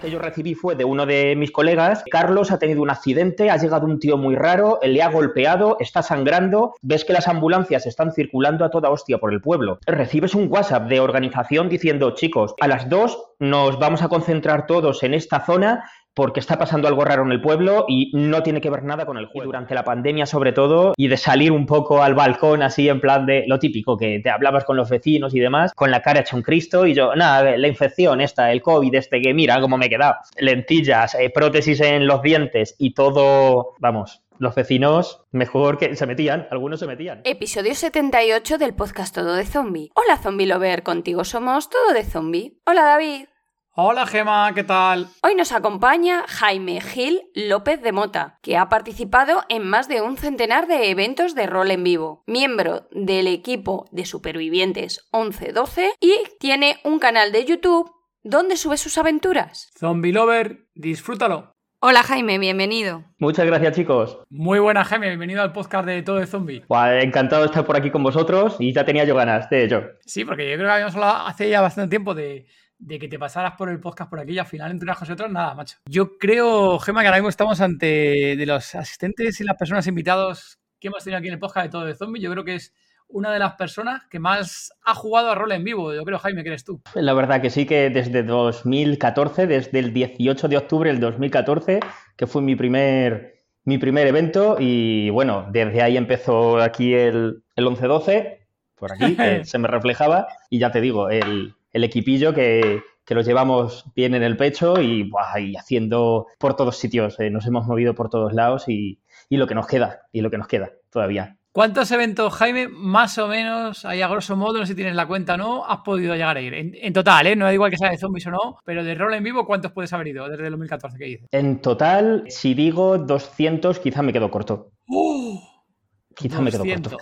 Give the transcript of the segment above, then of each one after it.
Que yo recibí fue de uno de mis colegas. Carlos ha tenido un accidente, ha llegado un tío muy raro, le ha golpeado, está sangrando, ves que las ambulancias están circulando a toda hostia por el pueblo. Recibes un WhatsApp de organización diciendo, chicos, a las dos nos vamos a concentrar todos en esta zona porque está pasando algo raro en el pueblo y no tiene que ver nada con el juego. durante la pandemia, sobre todo, y de salir un poco al balcón así en plan de lo típico, que te hablabas con los vecinos y demás, con la cara hecha un Cristo, y yo, nada, la infección esta, el COVID este, que mira cómo me he quedado, lentillas, eh, prótesis en los dientes y todo, vamos, los vecinos mejor que se metían, algunos se metían. Episodio 78 del podcast Todo de Zombie. Hola Zombie Lover, contigo somos Todo de Zombie. Hola David. Hola Gema, ¿qué tal? Hoy nos acompaña Jaime Gil López de Mota, que ha participado en más de un centenar de eventos de rol en vivo, miembro del equipo de supervivientes 1112 y tiene un canal de YouTube donde sube sus aventuras. Zombie Lover, disfrútalo. Hola Jaime, bienvenido. Muchas gracias chicos. Muy buena Jaime, bienvenido al podcast de Todo de Zombie. encantado de estar por aquí con vosotros y ya tenía yo ganas de ello. Sí, porque yo creo que habíamos hablado hace ya bastante tiempo de de que te pasaras por el podcast por aquí y al final entre unas cosas y otras, nada, macho. Yo creo, Gema, que ahora mismo estamos ante de los asistentes y las personas invitados que hemos tenido aquí en el podcast de todo de zombie. Yo creo que es una de las personas que más ha jugado a rol en vivo. Yo creo, Jaime, que eres tú. La verdad que sí, que desde 2014, desde el 18 de octubre del 2014, que fue mi primer, mi primer evento, y bueno, desde ahí empezó aquí el, el 11-12, por aquí, se me reflejaba, y ya te digo, el, el equipillo que, que los llevamos bien en el pecho y, haciendo por todos sitios. Eh, nos hemos movido por todos lados y, lo que nos queda, y lo que nos queda todavía. ¿Cuántos eventos, Jaime, más o menos, ahí a grosso modo, no sé si tienes la cuenta o no, has podido llegar a ir? En, total, ¿eh? No da igual que sea de zombies o no, pero de rol en vivo, ¿cuántos puedes haber ido desde el 2014 que dices? En total, si digo 200, quizá me quedo corto. ¡Uh! Quizá me quedo corto.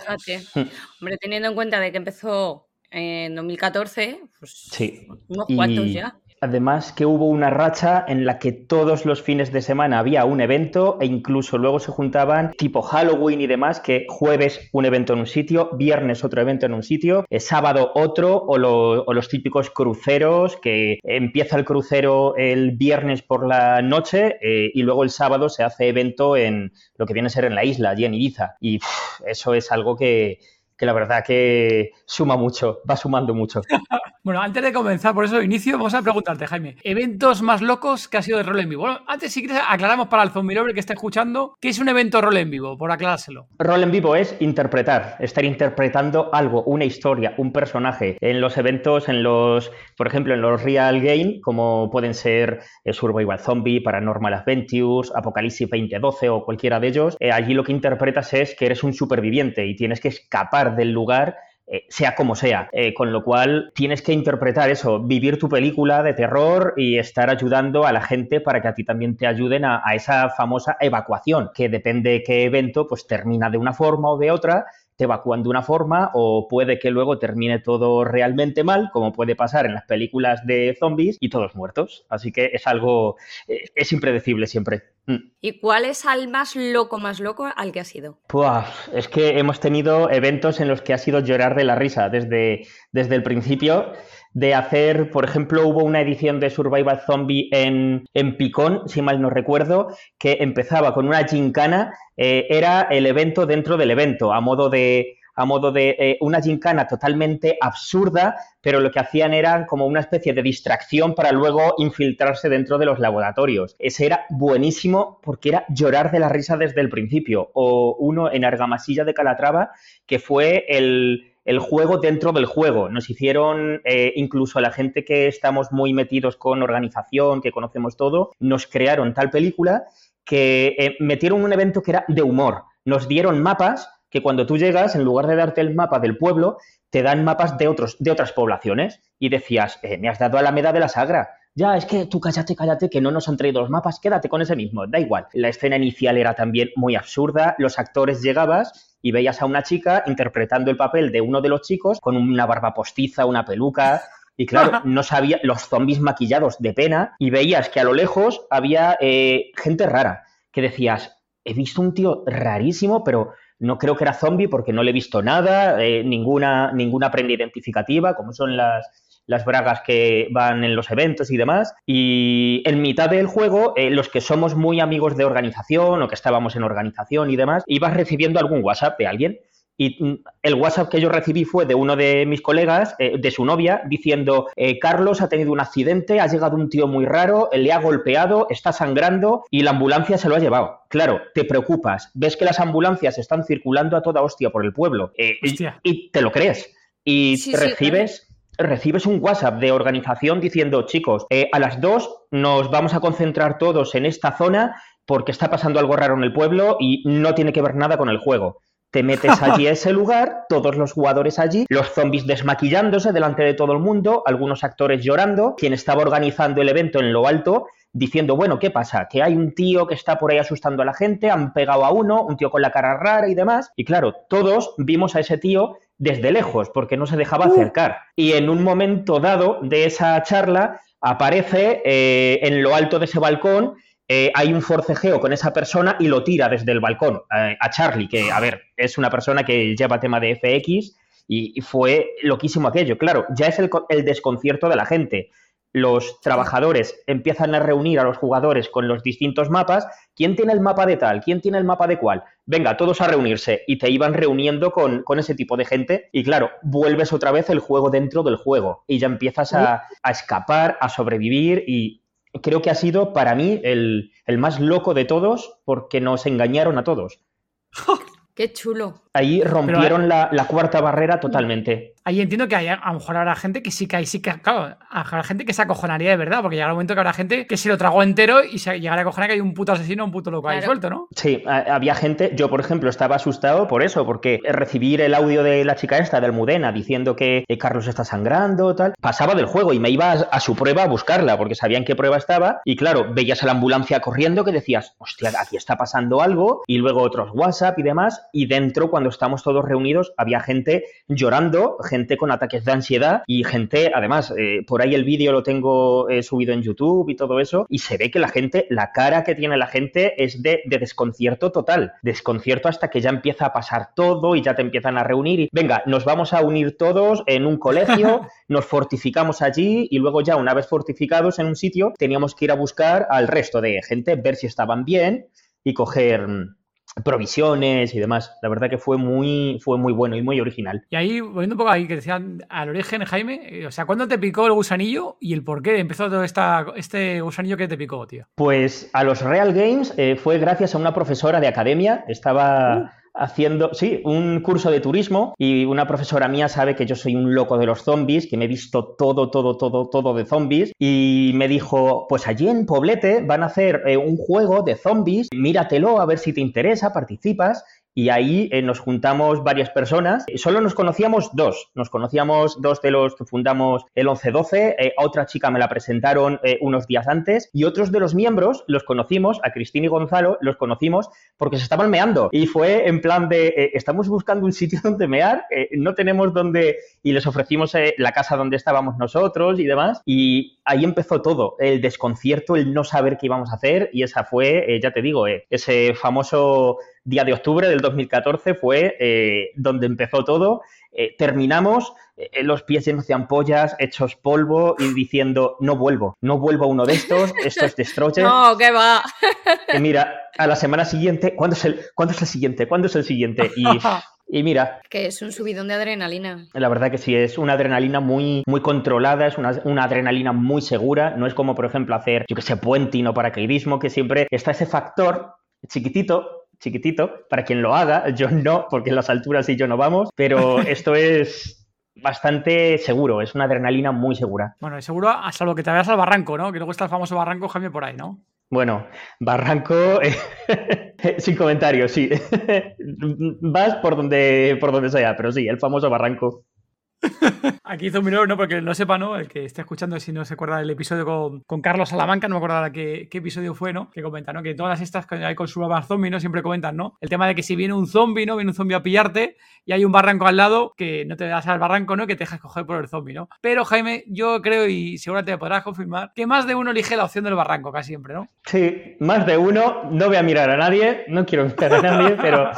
Hombre, teniendo en cuenta de que empezó en 2014, pues sí. unos cuantos ya. Además que hubo una racha en la que todos los fines de semana había un evento e incluso luego se juntaban tipo Halloween y demás, que jueves un evento en un sitio, viernes otro evento en un sitio, el sábado otro o, los típicos cruceros que empieza el crucero el viernes por la noche eh, y luego el sábado se hace evento en lo que viene a ser en la isla, allí en Ibiza. Y eso es algo que, que la verdad que suma mucho, va sumando mucho. bueno, antes de comenzar, por eso inicio, vamos a preguntarte, Jaime, eventos más locos que ha sido de rol en vivo. Bueno, antes si quieres aclaramos para el zombie lover que está escuchando, ¿qué es un evento rol en vivo? Por aclarárselo. Rol en vivo es interpretar, estar interpretando algo, una historia, un personaje. En los eventos, en los, por ejemplo, en los real game, como pueden ser eh, Survival Zombie, Paranormal Adventures, Apocalipsis 2012 o cualquiera de ellos, eh, allí lo que interpretas es que eres un superviviente y tienes que escapar del lugar eh, sea como sea. Eh, con lo cual tienes que interpretar eso, vivir tu película de terror y estar ayudando a la gente para que a ti también te ayuden a, a esa famosa evacuación, que depende de qué evento, pues termina de una forma o de otra te evacúan de una forma o puede que luego termine todo realmente mal, como puede pasar en las películas de zombies y todos muertos. Así que es algo, eh, es impredecible siempre. Mm. ¿Y cuál es al más loco, más loco al que ha sido? Pues es que hemos tenido eventos en los que ha sido llorar de la risa desde, desde el principio de hacer, por ejemplo, hubo una edición de Survival Zombie en, en Picón, si mal no recuerdo, que empezaba con una gincana, eh, era el evento dentro del evento, a modo de a modo de eh, una gincana totalmente absurda, pero lo que hacían era como una especie de distracción para luego infiltrarse dentro de los laboratorios. Ese era buenísimo porque era llorar de la risa desde el principio. O uno en Argamasilla de Calatrava, que fue el, el juego dentro del juego. Nos hicieron, eh, incluso a la gente que estamos muy metidos con organización, que conocemos todo, nos crearon tal película que eh, metieron un evento que era de humor. Nos dieron mapas que cuando tú llegas, en lugar de darte el mapa del pueblo, te dan mapas de, otros, de otras poblaciones. Y decías, eh, me has dado a la meda de la Sagra. Ya, es que tú cállate, cállate, que no nos han traído los mapas, quédate con ese mismo, da igual. La escena inicial era también muy absurda, los actores llegabas y veías a una chica interpretando el papel de uno de los chicos con una barba postiza, una peluca, y claro, no sabía, los zombies maquillados de pena, y veías que a lo lejos había eh, gente rara, que decías, he visto un tío rarísimo, pero no creo que era zombie porque no le he visto nada, eh, ninguna, ninguna prenda identificativa, como son las, las bragas que van en los eventos y demás. Y en mitad del juego, eh, los que somos muy amigos de organización o que estábamos en organización y demás, ibas recibiendo algún WhatsApp de alguien. Y mm, el WhatsApp que yo recibí fue de uno de mis colegas, eh, de su novia, diciendo, eh, Carlos ha tenido un accidente, ha llegado un tío muy raro, le ha golpeado, está sangrando y la ambulancia se lo ha llevado. Claro, te preocupas, ves que las ambulancias están circulando a toda hostia por el pueblo y, te lo crees. Y recibes recibes un WhatsApp de organización diciendo, chicos, eh, a las dos nos vamos a concentrar todos en esta zona porque está pasando algo raro en el pueblo y no tiene que ver nada con el juego. Te metes allí a ese lugar, todos los jugadores allí, los zombies desmaquillándose delante de todo el mundo, algunos actores llorando, quien estaba organizando el evento en lo alto diciendo, bueno, ¿qué pasa? Que hay un tío que está por ahí asustando a la gente, han pegado a uno, un tío con la cara rara y demás. Y claro, todos vimos a ese tío desde lejos porque no se dejaba acercar. Y en un momento dado de esa charla aparece eh, en lo alto de ese balcón eh, hay un forcejeo con esa persona y lo tira desde el balcón eh, a Charlie, que, a ver, es una persona que lleva tema de FX y, fue loquísimo aquello. Claro, ya es el, el, desconcierto de la gente los trabajadores empiezan a reunir a los jugadores con los distintos mapas, ¿quién tiene el mapa de tal? ¿Quién tiene el mapa de cuál? Venga, todos a reunirse y te iban reuniendo con, ese tipo de gente y claro, vuelves otra vez el juego dentro del juego y ya empiezas a, escapar, a sobrevivir y creo que ha sido para mí el, el más loco de todos porque nos engañaron a todos. Qué chulo. Ahí rompieron la, cuarta barrera totalmente. Ahí entiendo que hay, a lo mejor habrá gente que sí que hay, sí que, claro, habrá gente que se acojonaría de verdad, porque llegará un momento que habrá gente que se lo tragó entero y se llegará a acojonar que hay un puto asesino, un puto loco ahí suelto, ¿no? Sí, había gente, yo por ejemplo estaba asustado por eso, porque recibir el audio de la chica esta, de Almudena, diciendo que eh, Carlos está sangrando, tal, pasaba del juego y me iba a, su prueba a buscarla, porque sabían qué prueba estaba, y claro, veías a la ambulancia corriendo que decías, hostia, aquí está pasando algo, y luego otros WhatsApp y demás, y dentro cuando estamos todos reunidos había gente llorando, gente con ataques de ansiedad y gente, además, eh, por ahí el vídeo lo tengo eh, subido en YouTube y todo eso, y se ve que la gente, la cara que tiene la gente es de, desconcierto total, desconcierto hasta que ya empieza a pasar todo y ya te empiezan a reunir y venga, nos vamos a unir todos en un colegio, nos fortificamos allí y luego ya una vez fortificados en un sitio teníamos que ir a buscar al resto de gente, ver si estaban bien y coger provisiones y demás. La verdad que fue muy, fue muy bueno y muy original. Y ahí, volviendo un poco ahí, que decían al origen, Jaime, eh, o sea, ¿cuándo te picó el gusanillo y el por qué empezó todo esta, este gusanillo que te picó, tío? Pues a los Real Games eh, fue gracias a una profesora de academia, estaba... Uh haciendo, sí, un curso de turismo y una profesora mía sabe que yo soy un loco de los zombies, que me he visto todo, todo, todo, todo de zombies y me dijo, pues allí en Poblete van a hacer eh, un juego de zombies, míratelo a ver si te interesa, participas y ahí eh, nos juntamos varias personas. Solo nos conocíamos dos. Nos conocíamos dos de los que fundamos el 1112. Eh, a otra chica me la presentaron eh, unos días antes. Y otros de los miembros los conocimos, a Cristina y Gonzalo, los conocimos porque se estaban meando. Y fue en plan de, estamos buscando un sitio donde mear, no tenemos donde... Y les ofrecimos la casa donde estábamos nosotros y demás. Y ahí empezó todo. El desconcierto, el no saber qué íbamos a hacer. Y esa fue, ya te digo, ese famoso día de octubre del 2014 fue eh, donde empezó todo. Eh, terminamos eh, los pies llenos de ampollas, hechos polvo y diciendo, no vuelvo, no vuelvo a uno de estos, esto es Destroyer. No, ¿qué va? y mira, a la semana siguiente, ¿cuándo es el, ¿cuándo es el siguiente? ¿Cuándo es el siguiente? Y, y mira. Que es un subidón de adrenalina. La verdad que sí, es una adrenalina muy, muy controlada, es una, una adrenalina muy segura. No es como, por ejemplo, hacer, yo que sé, puenting o paracaidismo, que siempre está ese factor chiquitito chiquitito, para quien lo haga, yo no, porque en las alturas y yo no vamos, pero esto es bastante seguro, es una adrenalina muy segura. Bueno, y seguro hasta lo que te vayas al barranco, ¿no? Que luego está el famoso barranco Jaime por ahí, ¿no? Bueno, barranco sin comentarios, sí. Vas por donde, por donde sea, pero sí, el famoso barranco. Aquí hizo un minuto, no, porque no sepa, ¿no? El que esté escuchando, si no se acuerda del episodio con, Carlos Salamanca, no me acuerdo qué, qué episodio fue, ¿no? Que comenta, ¿no? Que todas estas que hay con su zombie, ¿no? Siempre comentan, ¿no? El tema de que si viene un zombie, ¿no? Viene un zombie a pillarte y hay un barranco al lado, que no te das al barranco, ¿no? Que te dejas coger por el zombie, ¿no? Pero Jaime, yo creo, y seguramente podrás confirmar, que más de uno elige la opción del barranco, casi siempre, ¿no? Sí, más de uno. No voy a mirar a nadie, no quiero mirar a nadie, pero,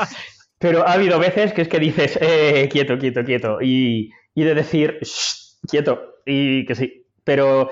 pero ha habido veces que es que dices, eh, quieto, quieto, quieto. Y y de decir, quieto, y que sí. Pero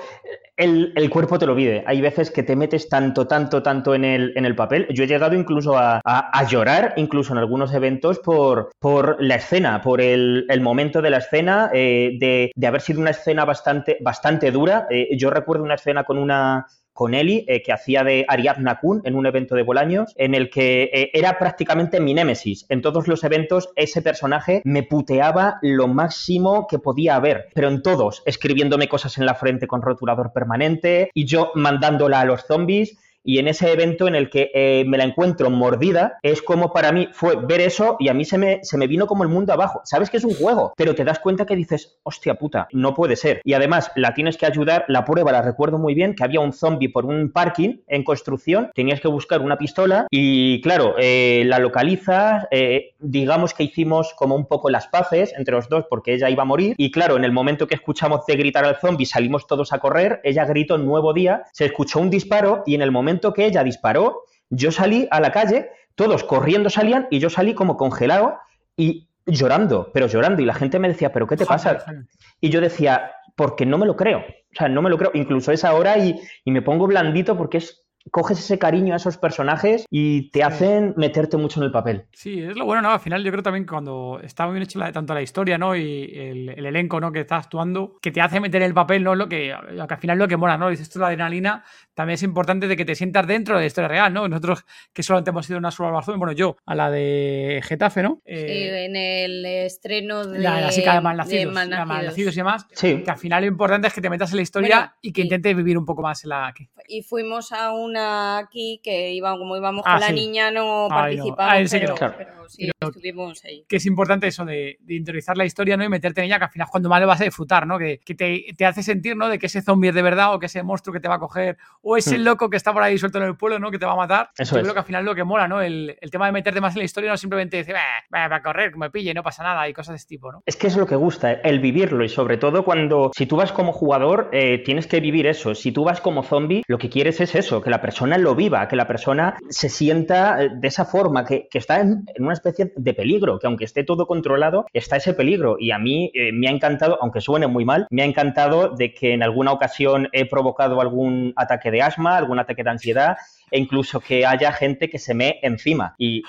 el, cuerpo te lo pide. Hay veces que te metes tanto, tanto, tanto en el, en el papel. Yo he llegado incluso a, llorar, incluso en algunos eventos, por, por la escena, por el, momento de la escena, eh, de, haber sido una escena bastante, bastante dura. Eh, yo recuerdo una escena con una con Eli, eh, que hacía de Ariadna Kun en un evento de Bolaños, en el que eh, era prácticamente mi némesis. En todos los eventos ese personaje me puteaba lo máximo que podía haber, pero en todos, escribiéndome cosas en la frente con rotulador permanente y yo mandándola a los zombies y en ese evento en el que eh, me la encuentro mordida, es como para mí fue ver eso y a mí se me, se me vino como el mundo abajo. Sabes que es un juego, pero te das cuenta que dices, hostia puta, no puede ser. Y además la tienes que ayudar, la prueba la recuerdo muy bien, que había un zombie por un parking en construcción, tenías que buscar una pistola y claro, eh, la localizas, eh, digamos que hicimos como un poco las paces entre los dos porque ella iba a morir y claro, en el momento que escuchamos de gritar al zombie salimos todos a correr, ella gritó nuevo día, se escuchó un disparo y en el momento que ella disparó, yo salí a la calle, todos corriendo salían y yo salí como congelado y llorando, pero llorando. Y la gente me decía, ¿pero qué te pasa? Y yo decía, porque no me lo creo. O sea, no me lo creo. Incluso es ahora y, y me pongo blandito porque es coges ese cariño a esos personajes y te hacen meterte mucho en el papel. Sí, es lo bueno, ¿no? Al final yo creo también cuando está muy bien hecho tanto la historia, ¿no? Y el, elenco, ¿no? Que está actuando, que te hace meter el papel, ¿no? Lo que, al final lo que mola, ¿no? Dices esto la adrenalina, también es importante de que te sientas dentro de la historia real, ¿no? Nosotros que solamente hemos ido una sola Barcelona, bueno, yo, a la de Getafe, ¿no? sí, eh, en el estreno de... La, la chica de Malnacidos, de Malnacidos. y demás. Sí. Que al final lo importante es que te metas en la historia y que intentes vivir un poco más en la... Y fuimos a un aquí que iba, como íbamos con ah, la niña no participamos, pero, sí, estuvimos ahí. Que es importante eso de, de, interiorizar la historia ¿no? y meterte en ella, que al final cuando más lo vas a disfrutar, ¿no? Que, que te, te, hace sentir ¿no? de que ese zombie es de verdad o que ese monstruo que te va a coger o ese hmm. loco que está por ahí suelto en el pueblo ¿no? que te va a matar. Eso Yo creo que al final es lo que mola, ¿no? El, el, tema de meterte más en la historia, no simplemente decir, va a correr, que me pille, no pasa nada y cosas de este tipo, ¿no? Es que es lo que gusta, el vivirlo y sobre todo cuando, si tú vas como jugador, eh, tienes que vivir eso. Si tú vas como zombie, lo que quieres es eso, que la persona lo viva, que la persona se sienta eh, de esa forma, que, está en, una especie de peligro, que aunque esté todo controlado, está ese peligro. Y a mí eh, me ha encantado, aunque suene muy mal, me ha encantado de que en alguna ocasión he provocado algún ataque de asma, algún ataque de ansiedad, e incluso que haya gente que se me encima. Y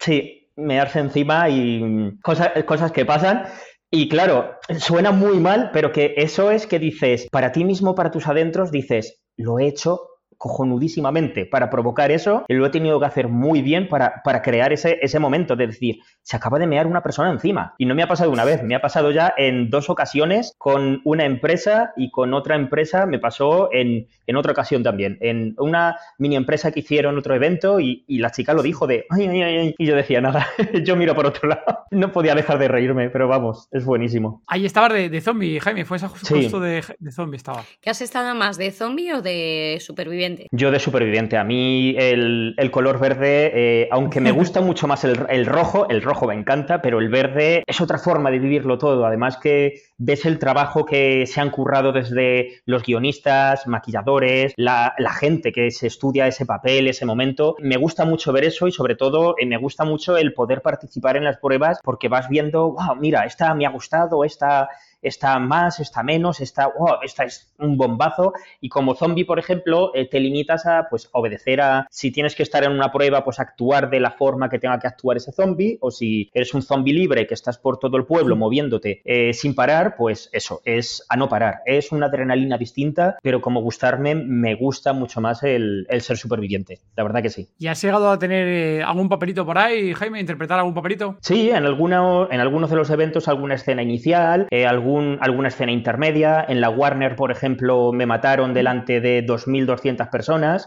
sí, me hace encima y cosas, cosas que pasan. Y claro, suena muy mal, pero que eso es que dices, para ti mismo, para tus adentros, dices, lo he hecho cojonudísimamente para provocar eso y lo he tenido que hacer muy bien para, para crear ese, ese momento de decir, se acaba de mear una persona encima. Y no me ha pasado una vez, me ha pasado ya en dos ocasiones con una empresa y con otra empresa me pasó en, en otra ocasión también. En una mini empresa que hicieron otro evento y, y la chica lo dijo de, ay, ay, ay, y yo decía, nada, yo miro por otro lado. No podía dejar de reírme, pero vamos, es buenísimo. Ahí estaba de, de zombie, Jaime, fue esa justo de, de zombie estaba. ¿Qué has estado más, de zombie o de superviviente? Yo de superviviente. A mí el, color verde, eh, aunque me gusta mucho más el, rojo, el rojo me encanta, pero el verde es otra forma de vivirlo todo. Además que ves el trabajo que se han currado desde los guionistas, maquilladores, la, gente que se estudia ese papel, ese momento. Me gusta mucho ver eso y sobre todo eh, me gusta mucho el poder participar en las pruebas porque vas viendo, wow, mira, esta me ha gustado, esta está más, está menos, está, oh, esta es un bombazo. Y como zombie, por ejemplo, eh, te limitas a pues obedecer a si tienes que estar en una prueba, pues actuar de la forma que tenga que actuar ese zombie, o si eres un zombie libre que estás por todo el pueblo moviéndote eh, sin parar, pues eso, es a no parar. Es una adrenalina distinta, pero como gustarme, me gusta mucho más el, ser superviviente. La verdad que sí. ¿Y has llegado a tener eh, algún papelito por ahí, Jaime, interpretar algún papelito? Sí, en, alguna, en algunos de los eventos alguna escena inicial, algún, alguna escena intermedia. En la Warner, por ejemplo, me mataron delante de 2.200 personas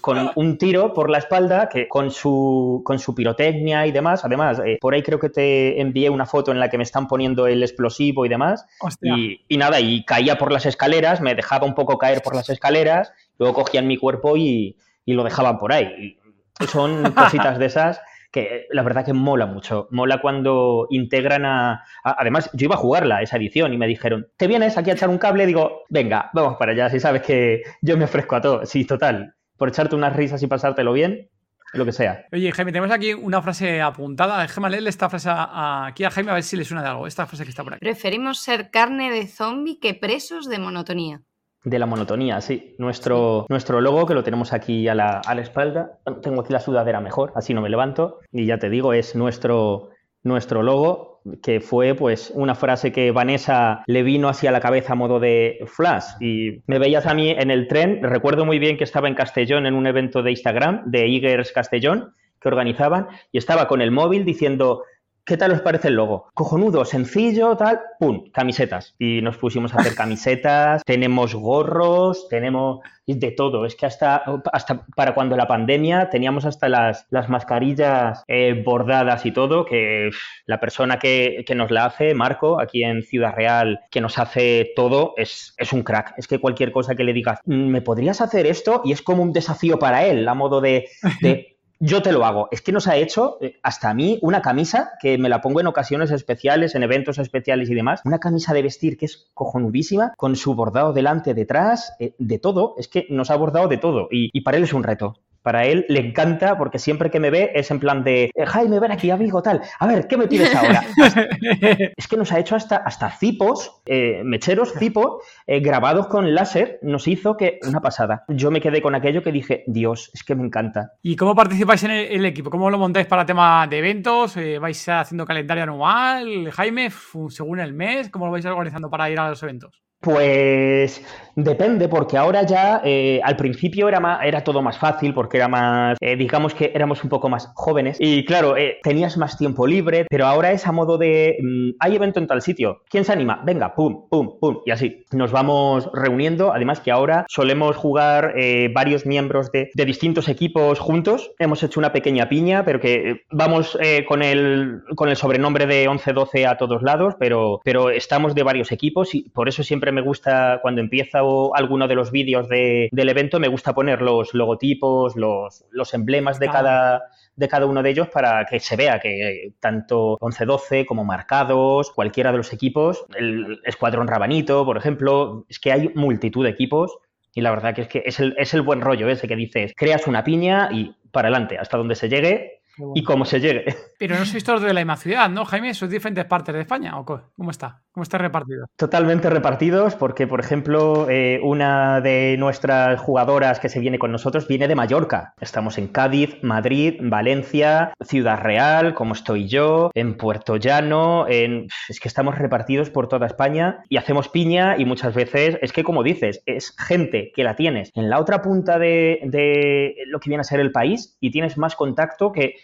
con un tiro por la espalda que con su, con su pirotecnia y demás. Además, eh, por ahí creo que te envié una foto en la que me están poniendo el explosivo y demás. Y, nada, y caía por las escaleras, me dejaba un poco caer por las escaleras, luego cogían mi cuerpo y, y lo dejaban por ahí. Y son cositas de esas que la verdad que mola mucho. Mola cuando integran a, Además, yo iba a jugarla, esa edición, y me dijeron, ¿te vienes aquí a echar un cable? Digo, venga, vamos para allá, si sabes que yo me ofrezco a todo. Sí, total. Por echarte unas risas y pasártelo bien, lo que sea. Oye, Jaime, tenemos aquí una frase apuntada. Déjame leerle esta frase aquí a Jaime a ver si le suena de algo. Esta frase que está por aquí. Preferimos ser carne de zombie que presos de monotonía. De la monotonía, sí. Nuestro, nuestro logo, que lo tenemos aquí a la, a la, espalda, tengo aquí la sudadera mejor, así no me levanto, y ya te digo, es nuestro, nuestro logo, que fue pues una frase que Vanessa le vino hacia la cabeza a modo de flash. Y me veías a mí en el tren, recuerdo muy bien que estaba en Castellón en un evento de Instagram, de Igers Castellón, que organizaban, y estaba con el móvil diciendo ¿Qué tal os parece el logo? Cojonudo, sencillo, tal, pum, camisetas. Y nos pusimos a hacer camisetas, tenemos gorros, tenemos de todo. Es que hasta, hasta para cuando la pandemia teníamos hasta las, las mascarillas eh, bordadas y todo, que la persona que, nos la hace, Marco, aquí en Ciudad Real, que nos hace todo, es, es un crack. Es que cualquier cosa que le digas, mm, ¿me podrías hacer esto? Y es como un desafío para él, a modo de yo te lo hago. Es que nos ha hecho, eh, hasta a mí, una camisa que me la pongo en ocasiones especiales, en eventos especiales y demás. Una camisa de vestir que es cojonudísima, con su bordado delante, detrás, eh, de todo. Es que nos ha bordado de todo. Y, y para él es un reto para él le encanta porque siempre que me ve es en plan de eh, Jaime, ven aquí, amigo, tal. A ver, ¿qué me pides ahora? es que nos ha hecho hasta, hasta cipos, eh, mecheros, cipos, eh, grabados con láser, nos hizo que una pasada. Yo me quedé con aquello que dije, Dios, es que me encanta. ¿Y cómo participáis en el, equipo? ¿Cómo lo montáis para tema de eventos? ¿Vais haciendo calendario anual? Jaime, según el mes, ¿cómo lo vais organizando para ir a los eventos? Pues depende, porque ahora ya eh, al principio era, era todo más fácil, porque era más, eh, digamos que éramos un poco más jóvenes. Y claro, eh, tenías más tiempo libre, pero ahora es a modo de, mm, hay evento en tal sitio, ¿quién se anima? Venga, pum, pum, pum, y así nos vamos reuniendo, además que ahora solemos jugar varios miembros de, de, distintos equipos juntos, hemos hecho una pequeña piña, pero que vamos con, el, con el sobrenombre de 11-12 a todos lados, pero, pero estamos de varios equipos y por eso siempre me gusta, cuando empieza alguno de los vídeos del evento, me gusta poner los logotipos, los, los emblemas de, cada, de cada uno de ellos para que se vea que tanto 11-12 como marcados, cualquiera de los equipos, el Escuadrón Rabanito, por ejemplo, es que hay multitud de equipos y la verdad que es que es el, es el buen rollo ese que dices, creas una piña y para adelante, hasta donde se llegue y cómo se llegue. Pero no sois todos de la misma ciudad, ¿no, Jaime? ¿Sois diferentes partes de España o cómo está? ¿Cómo está repartido? Totalmente repartidos porque, por ejemplo, eh, una de nuestras jugadoras que se viene con nosotros viene de Mallorca. Estamos en Cádiz, Madrid, Valencia, Ciudad Real, como estoy yo, en Puerto Llano, en... es que estamos repartidos por toda España y hacemos piña y muchas veces es que, como dices, es gente que la tienes en la otra punta de, de lo que viene a ser el país y tienes más contacto que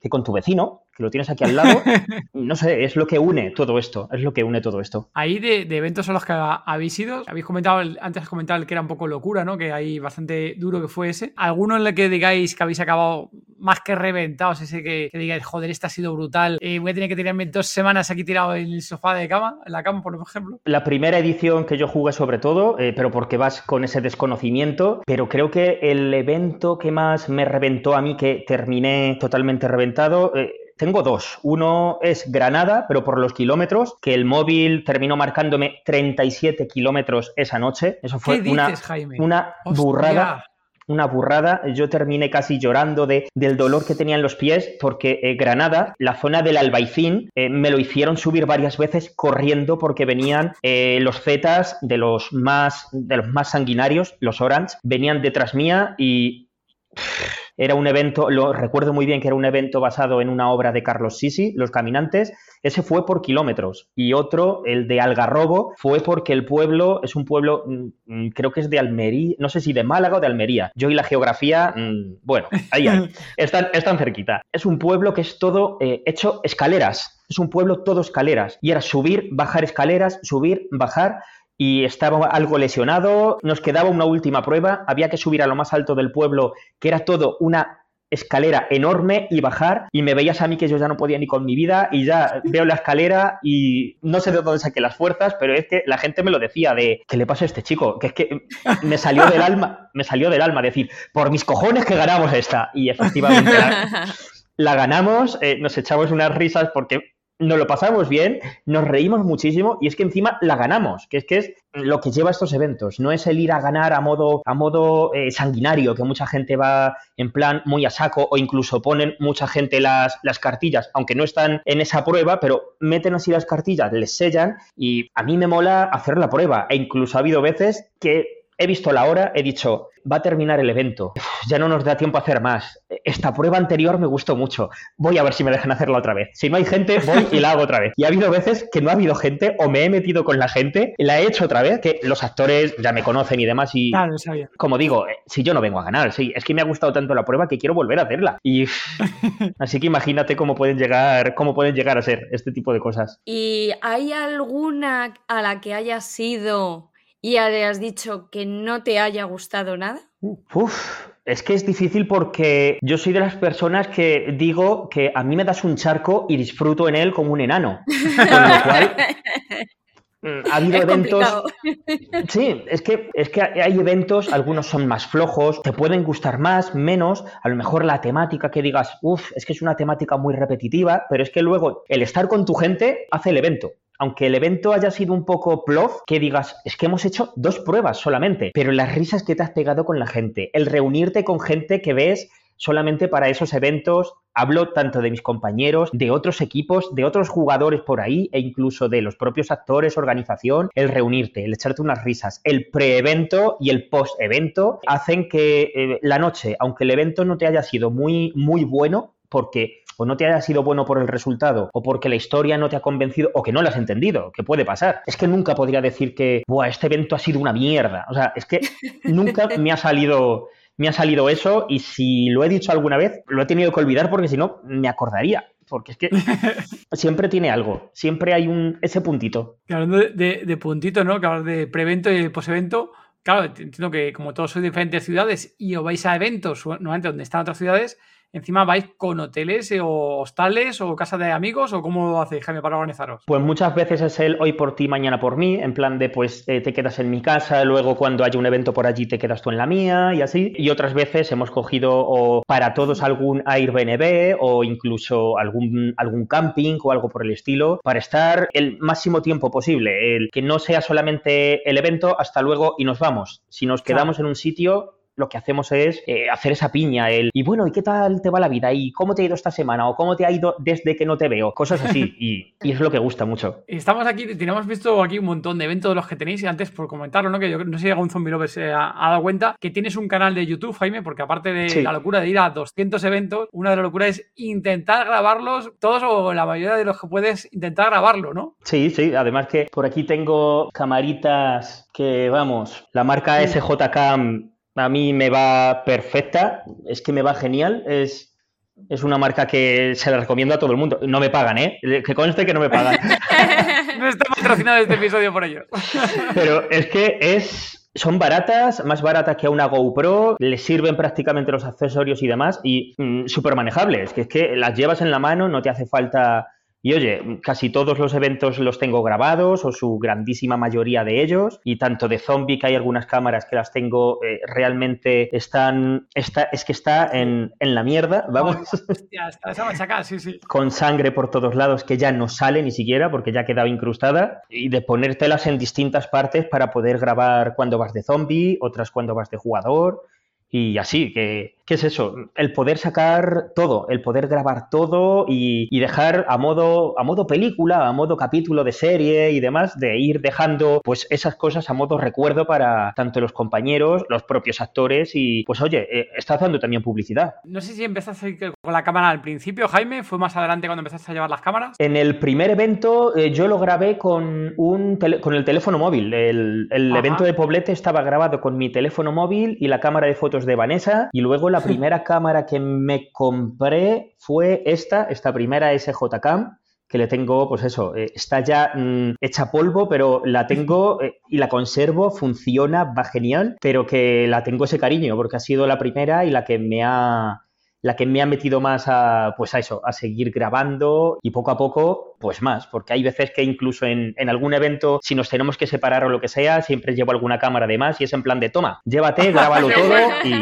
que con tu vecino, que lo tienes aquí al lado. no sé, es lo que une todo esto, es lo que une todo esto. Ahí de, eventos a los que habéis ido, habéis comentado, antes has comentado el que era un poco locura, ¿no? Que hay bastante duro que fue ese. ¿Alguno en el que digáis que habéis acabado más que reventados? Ese que, digáis, joder, este ha sido brutal, eh, voy a tener que tirarme dos semanas aquí tirado en el sofá de cama, en la cama, por ejemplo. La primera edición que yo jugué sobre todo, eh, pero porque vas con ese desconocimiento, pero creo que el evento que más me reventó a mí, que terminé totalmente reventado, eh, tengo dos. Uno es Granada, pero por los kilómetros, que el móvil terminó marcándome 37 kilómetros esa noche. Eso fue una, una burrada. una burrada. Yo terminé casi llorando de, del dolor que tenía en los pies porque eh, Granada, la zona del Albaicín, eh, me lo hicieron subir varias veces corriendo porque venían eh, los Zetas de los más de los más sanguinarios, los Orange, venían detrás mía y era un evento, lo recuerdo muy bien que era un evento basado en una obra de Carlos Sisi, Los Caminantes. Ese fue por kilómetros. Y otro, el de Algarrobo, fue porque el pueblo es un pueblo, mm, mm, creo que es de Almería, no sé si de Málaga o de Almería. Yo y la geografía, mm, bueno, ahí, ahí. Están, están cerquita. Es un pueblo que es todo eh, hecho escaleras. Es un pueblo todo escaleras. Y era subir, bajar escaleras, subir, bajar y estaba algo lesionado, nos quedaba una última prueba, había que subir a lo más alto del pueblo, que era todo una escalera enorme y bajar y me veías a mí que yo ya no podía ni con mi vida y ya veo la escalera y no sé de dónde saqué las fuerzas, pero es que la gente me lo decía de ¿qué le pasa a este chico? Que es que me salió del alma, me salió del alma decir, por mis cojones que ganamos esta y efectivamente la, la ganamos, eh, nos echamos unas risas porque nos lo pasamos bien, nos reímos muchísimo y es que encima la ganamos, que es que es lo que lleva estos eventos, no es el ir a ganar a modo, a modo eh, sanguinario, que mucha gente va en plan muy a saco o incluso ponen mucha gente las, las cartillas, aunque no están en esa prueba, pero meten así las cartillas, les sellan y a mí me mola hacer la prueba. E incluso ha habido veces que he visto la hora, he dicho, va a terminar el evento, ya no nos da tiempo a hacer más. Esta prueba anterior me gustó mucho, voy a ver si me dejan hacerla otra vez. Si no hay gente, voy y la hago otra vez. Y ha habido veces que no ha habido gente o me he metido con la gente, la he hecho otra vez, que los actores ya me conocen y demás y... Claro, sabía. Como digo, eh, si yo no vengo a ganar, sí, es que me ha gustado tanto la prueba que quiero volver a hacerla. Y así que imagínate cómo pueden llegar, cómo pueden llegar a ser este tipo de cosas. ¿Y hay alguna a la que haya sido y has dicho que no te haya gustado nada? Uf, es que es difícil porque yo soy de las personas que digo que a mí me das un charco y disfruto en él como un enano. Con lo cual, mm, ha habido Es eventos. complicado. Sí, es que, es que hay eventos, algunos son más flojos, te pueden gustar más, menos, a lo mejor la temática que digas, uff, es que es una temática muy repetitiva, pero es que luego el estar con tu gente hace el evento. Aunque el evento haya sido un poco plof, que digas, es que hemos hecho dos pruebas solamente, pero las risas que te has pegado con la gente, el reunirte con gente que ves solamente para esos eventos. Hablo tanto de mis compañeros, de otros equipos, de otros jugadores por ahí e incluso de los propios actores, organización. El reunirte, el echarte unas risas, el pre-evento y el post-evento hacen que eh, la noche, aunque el evento no te haya sido muy, muy bueno, porque o no te haya sido bueno por el resultado, o porque la historia no te ha convencido, o que no la has entendido, que puede pasar. Es que nunca podría decir que, Buah, este evento ha sido una mierda. O sea, es que nunca me ha salido me ha salido eso y si lo he dicho alguna vez, lo he tenido que olvidar porque si no, me acordaría. Porque es que siempre tiene algo, siempre hay un ese puntito. Hablando de, de, de puntito, ¿no? Que hablas de prevento y posevento. Claro, entiendo que como todos sois de diferentes ciudades y os vais a eventos, normalmente donde están otras ciudades, encima vais con hoteles eh, o hostales o casas de amigos o cómo lo hacéis, Jaime, para organizaros. Pues muchas veces es el hoy por ti, mañana por mí, en plan de pues eh, te quedas en mi casa, luego cuando haya un evento por allí te quedas tú en la mía y así. Y otras veces hemos cogido o para todos algún Airbnb o incluso algún, algún camping o algo por el estilo para estar el máximo tiempo posible, el que no sea solamente el evento hasta luego y nos vamos. Si nos quedamos Claro. en un sitio, lo que hacemos es eh, hacer esa piña, el y bueno, ¿y qué tal te va la vida? ¿Y cómo te ha ido esta semana? ¿O cómo te ha ido desde que no te veo? Cosas así. Y, y es lo que gusta mucho. Estamos aquí, tenemos visto aquí un montón de eventos de los que tenéis y antes por comentarlo, ¿no? Que yo no sé si algún zombie lover se ha, ha dado cuenta que tienes un canal de YouTube, Jaime, porque aparte de Sí. la locura de ir a 200 eventos, una de las locuras es intentar grabarlos todos o la mayoría de los que puedes intentar grabarlo, ¿no? Sí, sí, además que por aquí tengo camaritas que, vamos, la marca Sí. A mí me va perfecta, es que me va genial, es, es una marca que se la recomiendo a todo el mundo. No me pagan, ¿eh? Que conste que no me pagan. No está patrocinado este episodio por ellos. Pero es que es, son baratas, más baratas que a una GoPro, les sirven prácticamente los accesorios y demás, y mm, súper manejables, que es que las llevas en la mano, no te hace falta... Y oye, casi todos los eventos los tengo grabados, o su grandísima mayoría de ellos, y tanto de zombie que hay algunas cámaras que las tengo eh, realmente están, está, es que está en, en la mierda, vamos, Hostia, está esa machaca, sí, sí. con sangre por todos lados que ya no sale ni siquiera porque ya ha quedado incrustada y de ponértelas en distintas partes para poder grabar cuando vas de zombie, otras cuando vas de jugador y así, que, ¿qué es eso? El poder sacar todo, el poder grabar todo y, dejar a modo, a modo película, a modo capítulo de serie y demás, de ir dejando pues esas cosas a modo recuerdo para tanto los compañeros, los propios actores y pues oye, eh, estás dando también publicidad. No sé si empezaste con la cámara al principio, Jaime, ¿fue más adelante cuando empezaste a llevar las cámaras? En el primer evento eh, yo lo grabé con, un con el teléfono móvil. El, el evento de Poblete estaba grabado con mi teléfono móvil y la cámara de fotos de Vanessa. Y luego la primera cámara que me compré fue esta, esta primera SJ Cam que le tengo, pues eso, eh, está ya mm, hecha polvo, pero la tengo eh, y la conservo, funciona, va genial, pero que la tengo ese cariño, porque ha sido la primera y la que me ha, la que me ha metido más a, pues a eso, a seguir grabando y poco a poco, pues más, porque hay veces que incluso en, algún evento, si nos tenemos que separar o lo que sea, siempre llevo alguna cámara de más y es en plan de toma, llévate, grábalo todo y,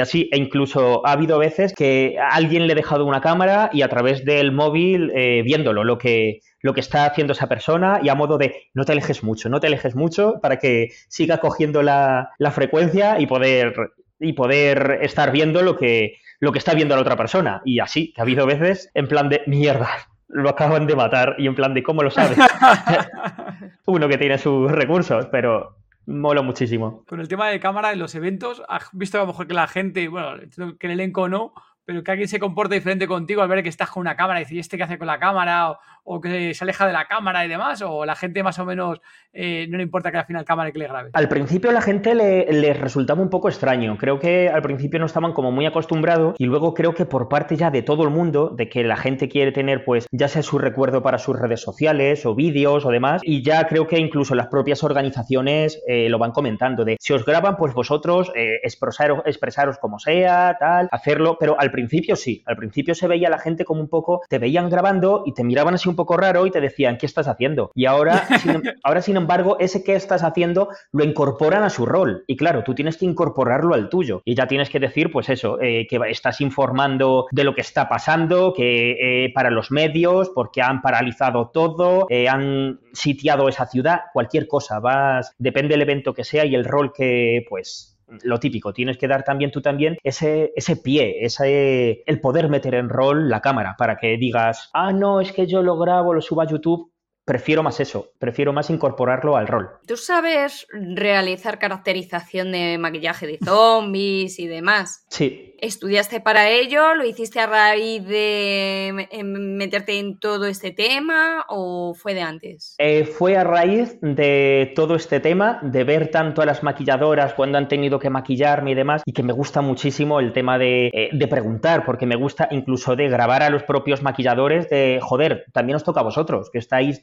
así. E incluso ha habido veces que a alguien le he dejado una cámara y a través del móvil eh, viéndolo, lo que, lo que está haciendo esa persona y a modo de no te alejes mucho, no te alejes mucho para que siga cogiendo la, la frecuencia y poder, y poder estar viendo lo que lo que está viendo la otra persona. Y así, que ha habido veces en plan de mierda, lo acaban de matar y en plan de cómo lo sabes. Uno que tiene sus recursos, pero mola muchísimo. Con el tema de cámara en los eventos, ¿has visto a lo mejor que la gente, bueno, que el elenco no, pero que alguien se comporte diferente contigo al ver que estás con una cámara y ¿y este qué hace con la cámara? O, que se aleja de la cámara y demás, o la gente más o menos eh, no le importa que al final cámara y que le grabe. Al principio la gente le, resultaba un poco extraño. Creo que al principio no estaban como muy acostumbrados y luego creo que por parte ya de todo el mundo, de que la gente quiere tener pues ya sea su recuerdo para sus redes sociales o vídeos o demás, y ya creo que incluso las propias organizaciones eh, lo van comentando, de si os graban pues vosotros eh, expresaros, expresaros como sea, tal, hacerlo, pero principio sí, al principio se veía la gente como un poco, te veían grabando y te miraban así un poco raro y te decían, ¿qué estás haciendo? Y ahora, sin, ahora sin embargo, ese que estás haciendo lo incorporan a su rol. Y claro, tú tienes que incorporarlo al tuyo. Y ya tienes que decir, pues eso, eh, que estás informando de lo que está pasando, que eh, para los medios, porque han paralizado todo, eh, han sitiado esa ciudad, cualquier cosa, vas, depende del evento que sea y el rol que, pues, lo típico, tienes que dar también tú también ese, ese pie, ese, el poder meter en rol la cámara para que digas, ah, no, es que yo lo grabo, lo subo a YouTube. Prefiero más eso, prefiero más incorporarlo al rol. ¿Tú sabes realizar caracterización de maquillaje de zombies y demás? Sí, ¿Estudiaste para ello? ¿Lo hiciste a raíz de meterte en todo este tema o fue de antes? Eh, fue a raíz de todo este tema, de ver tanto a las maquilladoras cuando han tenido que maquillarme y demás, y que me gusta muchísimo el tema de, eh, preguntar, porque me gusta incluso de grabar a los propios maquilladores, de joder, también os toca a vosotros, que estáis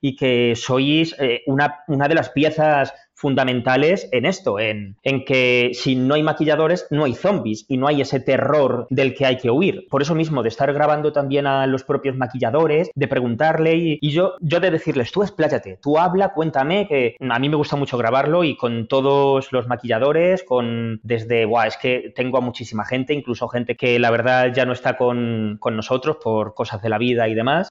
y que sois eh, una, una de las piezas fundamentales en esto, en, en, que si no hay maquilladores, no hay zombies y no hay ese terror del que hay que huir. Por eso mismo, de estar grabando también a los propios maquilladores, de preguntarle y, yo, yo de decirles, tú expláyate, tú habla, cuéntame, que a mí me gusta mucho grabarlo y con todos los maquilladores, con desde, guau, es que tengo a muchísima gente, incluso gente que la verdad ya no está con, con nosotros por cosas de la vida y demás.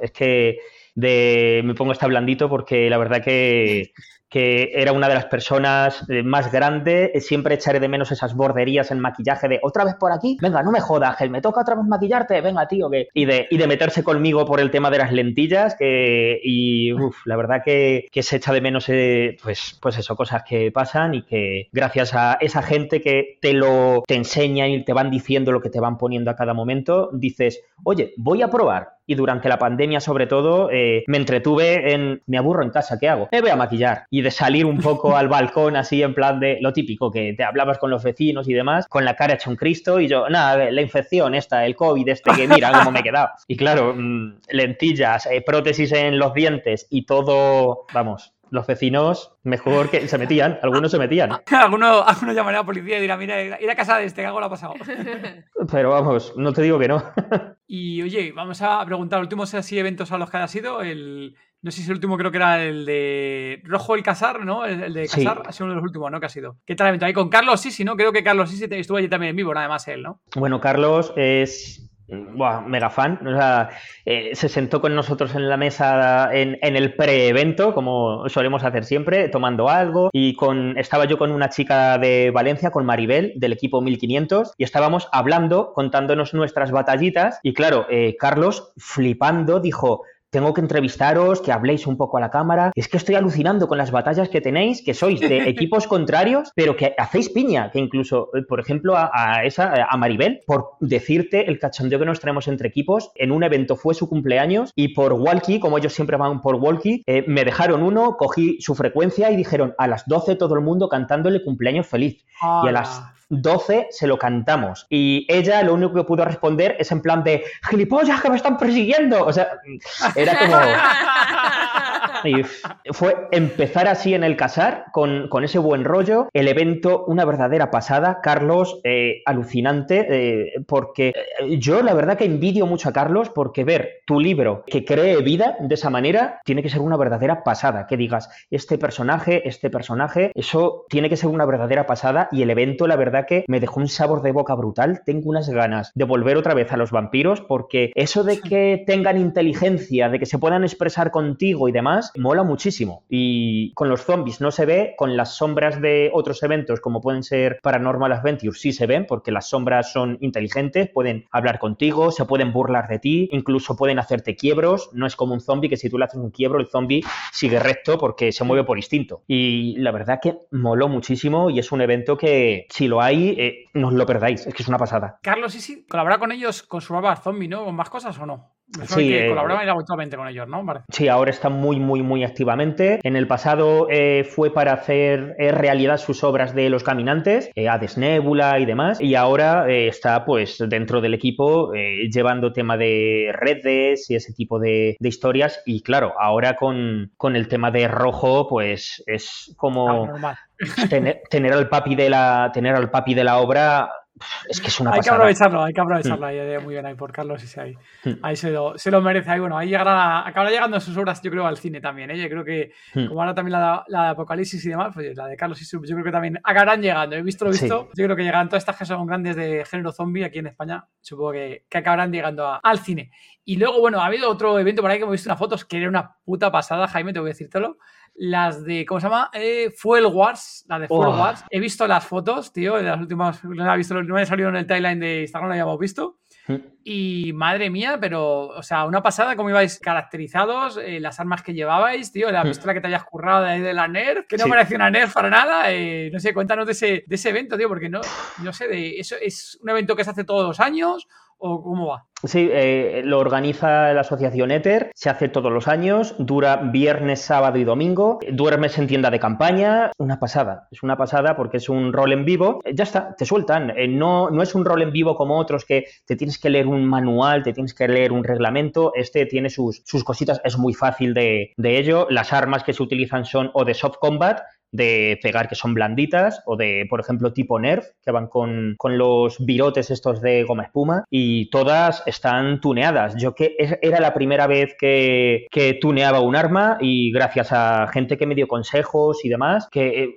es que de, me pongo hasta blandito porque la verdad que que era una de las personas eh, más grandes, siempre echaré de menos esas borderías en maquillaje de otra vez por aquí, venga, no me jodas, Gel, me toca otra vez maquillarte, venga, tío, y, de, y de meterse conmigo por el tema de las lentillas, que, y la verdad que, que, se echa de menos, eh, pues, pues eso, cosas que pasan y que gracias a esa gente que te lo te enseña y te van diciendo lo que te van poniendo a cada momento, dices, oye, voy a probar, y durante la pandemia sobre todo eh, me entretuve en me aburro en casa, ¿qué hago? Me voy a maquillar y de salir un poco al balcón así en plan de lo típico que te hablabas con los vecinos y demás, con la cara hecha un Cristo y yo, nada, la infección esta, el COVID este que mira cómo me he quedado. Y claro, mm, lentillas, eh, prótesis en los dientes y todo, vamos, los vecinos mejor que se metían, algunos se metían. algunos, algunos llamarían a la policía y dirán, mira, ir a casa de este, que algo lo ha pasado. Pero vamos, no te digo que no. y oye, vamos a preguntar, últimos así eventos a los que haya sido, el, no sé si el último creo que era el de Rojo el Casar, ¿no? El, de Casar ha sido uno de los últimos, ¿no? Que ha sido. ¿Qué tal evento? Ahí con Carlos sí, sí, ¿no? Creo que Carlos sí estuvo allí también en vivo, nada más él, ¿no? Bueno, Carlos es buah, mega fan. O sea, eh, se sentó con nosotros en la mesa en, el pre-evento, como solemos hacer siempre, tomando algo. Y estaba yo con una chica de Valencia, con Maribel, del equipo 1500, y estábamos hablando, contándonos nuestras batallitas. Y claro, eh, Carlos, flipando, dijo tengo que entrevistaros, que habléis un poco a la cámara. Es que estoy alucinando con las batallas que tenéis, que sois de equipos contrarios, pero que hacéis piña, que incluso, eh, por ejemplo, a, esa, a Maribel, por decirte el cachondeo que nos traemos entre equipos, en un evento fue su cumpleaños y por walkie, como ellos siempre van por walkie, eh, me dejaron uno, cogí su frecuencia y dijeron a las 12 todo el mundo cantándole cumpleaños feliz. Y a las 12 se lo cantamos. Y ella lo único que pudo responder es en plan de gilipollas que me están persiguiendo. O sea, era como. Y fue empezar así en el casar, con, ese buen rollo. El evento, una verdadera pasada. Carlos, eh, alucinante, eh, porque eh, yo la verdad que envidio mucho a Carlos, porque ver tu libro que cree vida de esa manera tiene que ser una verdadera pasada. Que digas, este personaje, este personaje, eso tiene que ser una verdadera pasada. Y el evento, la verdad que me dejó un sabor de boca brutal. Tengo unas ganas de volver otra vez a los vampiros, porque eso de que tengan inteligencia, de que se puedan expresar contigo y demás, mola muchísimo. Y con los zombies no se ve, con las sombras de otros eventos como pueden ser Paranormal Adventures sí se ven, porque las sombras son inteligentes, pueden hablar contigo, se pueden burlar de ti, incluso pueden hacerte quiebros. No es como un zombie que si tú le haces un quiebro, el zombie sigue recto porque se mueve por instinto. Y la verdad que moló muchísimo y es un evento que si lo hay, eh, no os lo perdáis, es que es una pasada. Carlos, ¿y si colabora con ellos con su zombie, ¿no? ¿Con más cosas o no? Sí, que eh, habitualmente con ellos, ¿no? Sí, ahora está muy, muy, muy activamente. En el pasado eh, fue para hacer eh, realidad sus obras de los caminantes, Hades Nebula y demás, y ahora está pues dentro del equipo llevando tema de redes y ese tipo de, historias. Y claro, ahora con, con, el tema de rojo, pues es como tener, tener, al papi de la tener al papi de la obra es que es una Hay que aprovecharlo, hay que aprovecharlo. Mm. muy bien ahí por Carlos y si ahí. Mm. Ahí se lo, se lo, merece. Ahí, bueno, ahí llegará, acabará llegando sus obras, yo creo, al cine también. ¿eh? Yo creo que, mm. como ahora también la, la, de Apocalipsis y demás, pues la de Carlos y Sub, yo creo que también acabarán llegando. He visto lo visto. Yo creo que llegarán todas estas que son grandes de género zombie aquí en España. Supongo que, que acabarán llegando al cine. Y luego, bueno, ha habido otro evento por ahí que hemos visto unas fotos que era una puta pasada, Jaime, te voy a decírtelo las de, ¿cómo se llama? Eh, Fuel Wars, la de Fuel oh. Wars. He visto las fotos, tío, de las últimas, no he visto, no he salido en el timeline de Instagram, lo habíamos visto. Mm. Y madre mía, pero, o sea, una pasada cómo ibais caracterizados, eh, las armas que llevabais, tío, la mm. pistola que te hayas currado de, de la NERF, que no parecía una NERF para nada. Eh, no sé, cuéntanos de ese, de ese evento, tío, porque no, no sé, de, eso es un evento que se hace todos los años o cómo va? Sí, eh, lo organiza la asociación Ether, se hace todos los años, dura viernes, sábado y domingo, duermes en tienda de campaña, una pasada, es una pasada porque es un rol en vivo, eh, ya está, te sueltan, eh, no, no es un rol en vivo como otros que te tienes que leer un manual, te tienes que leer un reglamento, este tiene sus, sus cositas, es muy fácil de, de ello, las armas que se utilizan son o de soft combat, de pegar que son blanditas o de, por ejemplo, tipo Nerf, que van con, los virotes estos de goma espuma y todas están tuneadas. Yo que era la primera vez que, tuneaba un arma y gracias a gente que me dio consejos y demás, que eh,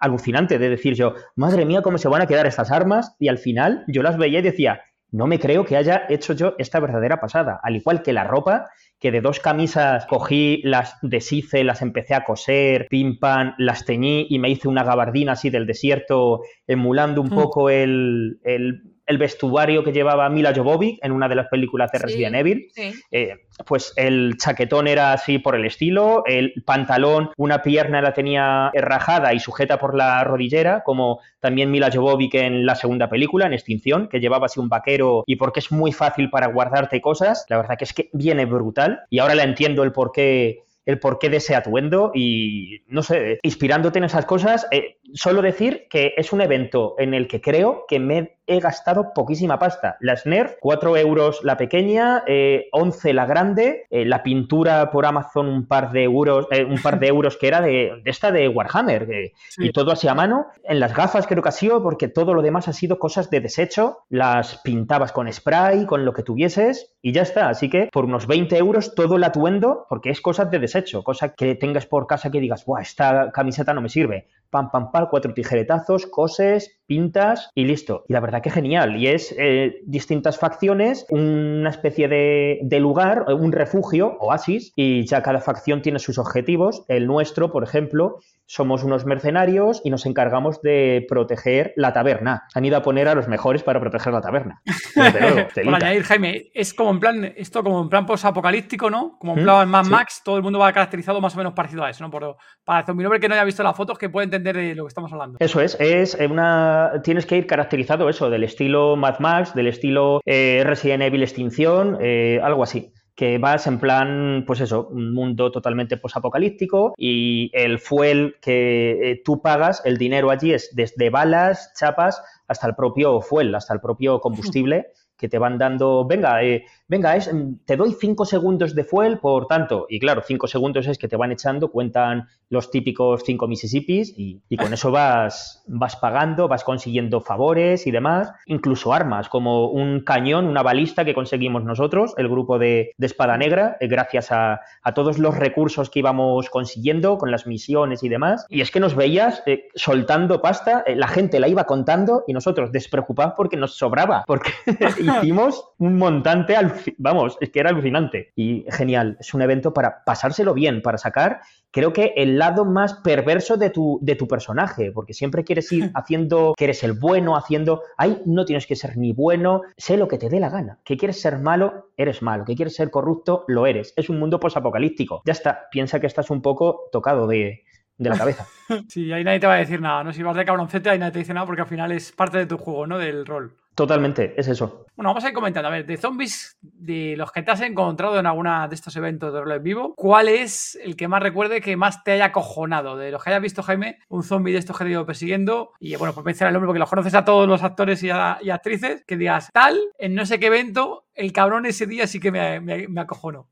alucinante de decir yo, madre mía, cómo se van a quedar estas armas y al final yo las veía y decía, no me creo que haya hecho yo esta verdadera pasada, al igual que la ropa que de dos camisas cogí, las deshice, las empecé a coser, pim pam, las teñí y me hice una gabardina así del desierto, emulando un mm. poco el, el el vestuario que llevaba Mila Jovovich en una de las películas de Resident Evil. Eh, pues el chaquetón era así por el estilo, el pantalón, una pierna la tenía rajada y sujeta por la rodillera, como también Mila Jovovich en la segunda película, en Extinción, que llevaba así un vaquero y porque es muy fácil para guardarte cosas. La verdad que es que viene brutal y ahora la entiendo el por qué el porqué de ese atuendo y, no sé, inspirándote en esas cosas, eh, solo decir que es un evento en el que creo que me he gastado poquísima pasta. La Nerf, 4 euros la pequeña, 11 eh, la grande, eh, la pintura por Amazon un par de euros, un par de euros que era de, esta de Warhammer, y todo así a mano. En las gafas creo que ha sido, porque todo lo demás ha sido cosas de desecho, las pintabas con spray, con lo que tuvieses, y ya está. Así que por unos 20 euros todo el atuendo, porque es cosas de desecho, cosa que tengas por casa que digas, Buah, esta camiseta no me sirve. Pam, pam, pam, cuatro tijeretazos, coses pintas y listo. Y la verdad que genial. Y es eh, distintas facciones, una especie de, de, lugar, un refugio, oasis, y ya cada facción tiene sus objetivos. El nuestro, por ejemplo, somos unos mercenarios y nos encargamos de proteger la taberna. Han ido a poner a los mejores para proteger la taberna. añadir, Jaime, es como en plan, esto como en plan post-apocalíptico, ¿no? Como en ¿Mm? plan Mad Max, todo el mundo va caracterizado más o menos parecido a eso, ¿no? Por, para mi nombre que no haya visto las fotos, que puede entender de lo que estamos hablando. Eso es, es una. Tienes que ir caracterizado eso, del estilo Mad Max, del estilo eh, Resident Evil Extinción, eh, algo así que vas en plan, pues eso, un mundo totalmente posapocalíptico y el fuel que eh, tú pagas, el dinero allí es desde balas, chapas, hasta el propio fuel, hasta el propio combustible que te van dando, venga, eh, venga, es, te doy cinco segundos de fuel por tanto, y claro, cinco segundos es que te van echando, cuentan los típicos cinco Mississippis y, con eso vas, vas pagando, vas consiguiendo favores y demás, incluso armas, como un cañón, una balista que conseguimos nosotros, el grupo de, Espada Negra, eh, gracias a, todos los recursos que íbamos consiguiendo con las misiones y demás. Y es que nos veías eh, soltando pasta, la gente la iba contando y nosotros despreocupados porque nos sobraba, porque hicimos un montante, vamos, es que era alucinante y genial. Es un evento para pasárselo bien, para sacar, creo que el lado más perverso de tu, de tu personaje, porque siempre quieres ir haciendo que eres el bueno, haciendo, ahí no tienes que ser ni bueno, sé lo que te dé la gana. Que quieres ser malo, eres malo. Que quieres ser corrupto, lo eres. Es un mundo posapocalíptico. Ya está, piensa que estás un poco tocado de, de la cabeza. Sí, ahí nadie te va a decir nada, ¿no? Si vas de cabroncete, ahí nadie te dice nada porque al final es parte de tu juego, ¿no? Del rol. Totalmente, es eso. Bueno, vamos a ir comentando. A ver, de zombies, de los que te has encontrado en alguna de estos eventos de rol en vivo, ¿cuál es el que más recuerde que más te haya acojonado? De los que hayas visto, Jaime, un zombie de estos que te ido persiguiendo. Y bueno, pues mencionar el nombre porque los conoces a todos los actores y, actrices. Que digas, tal, en no sé qué evento, el cabrón ese día sí que me, me, acojonó.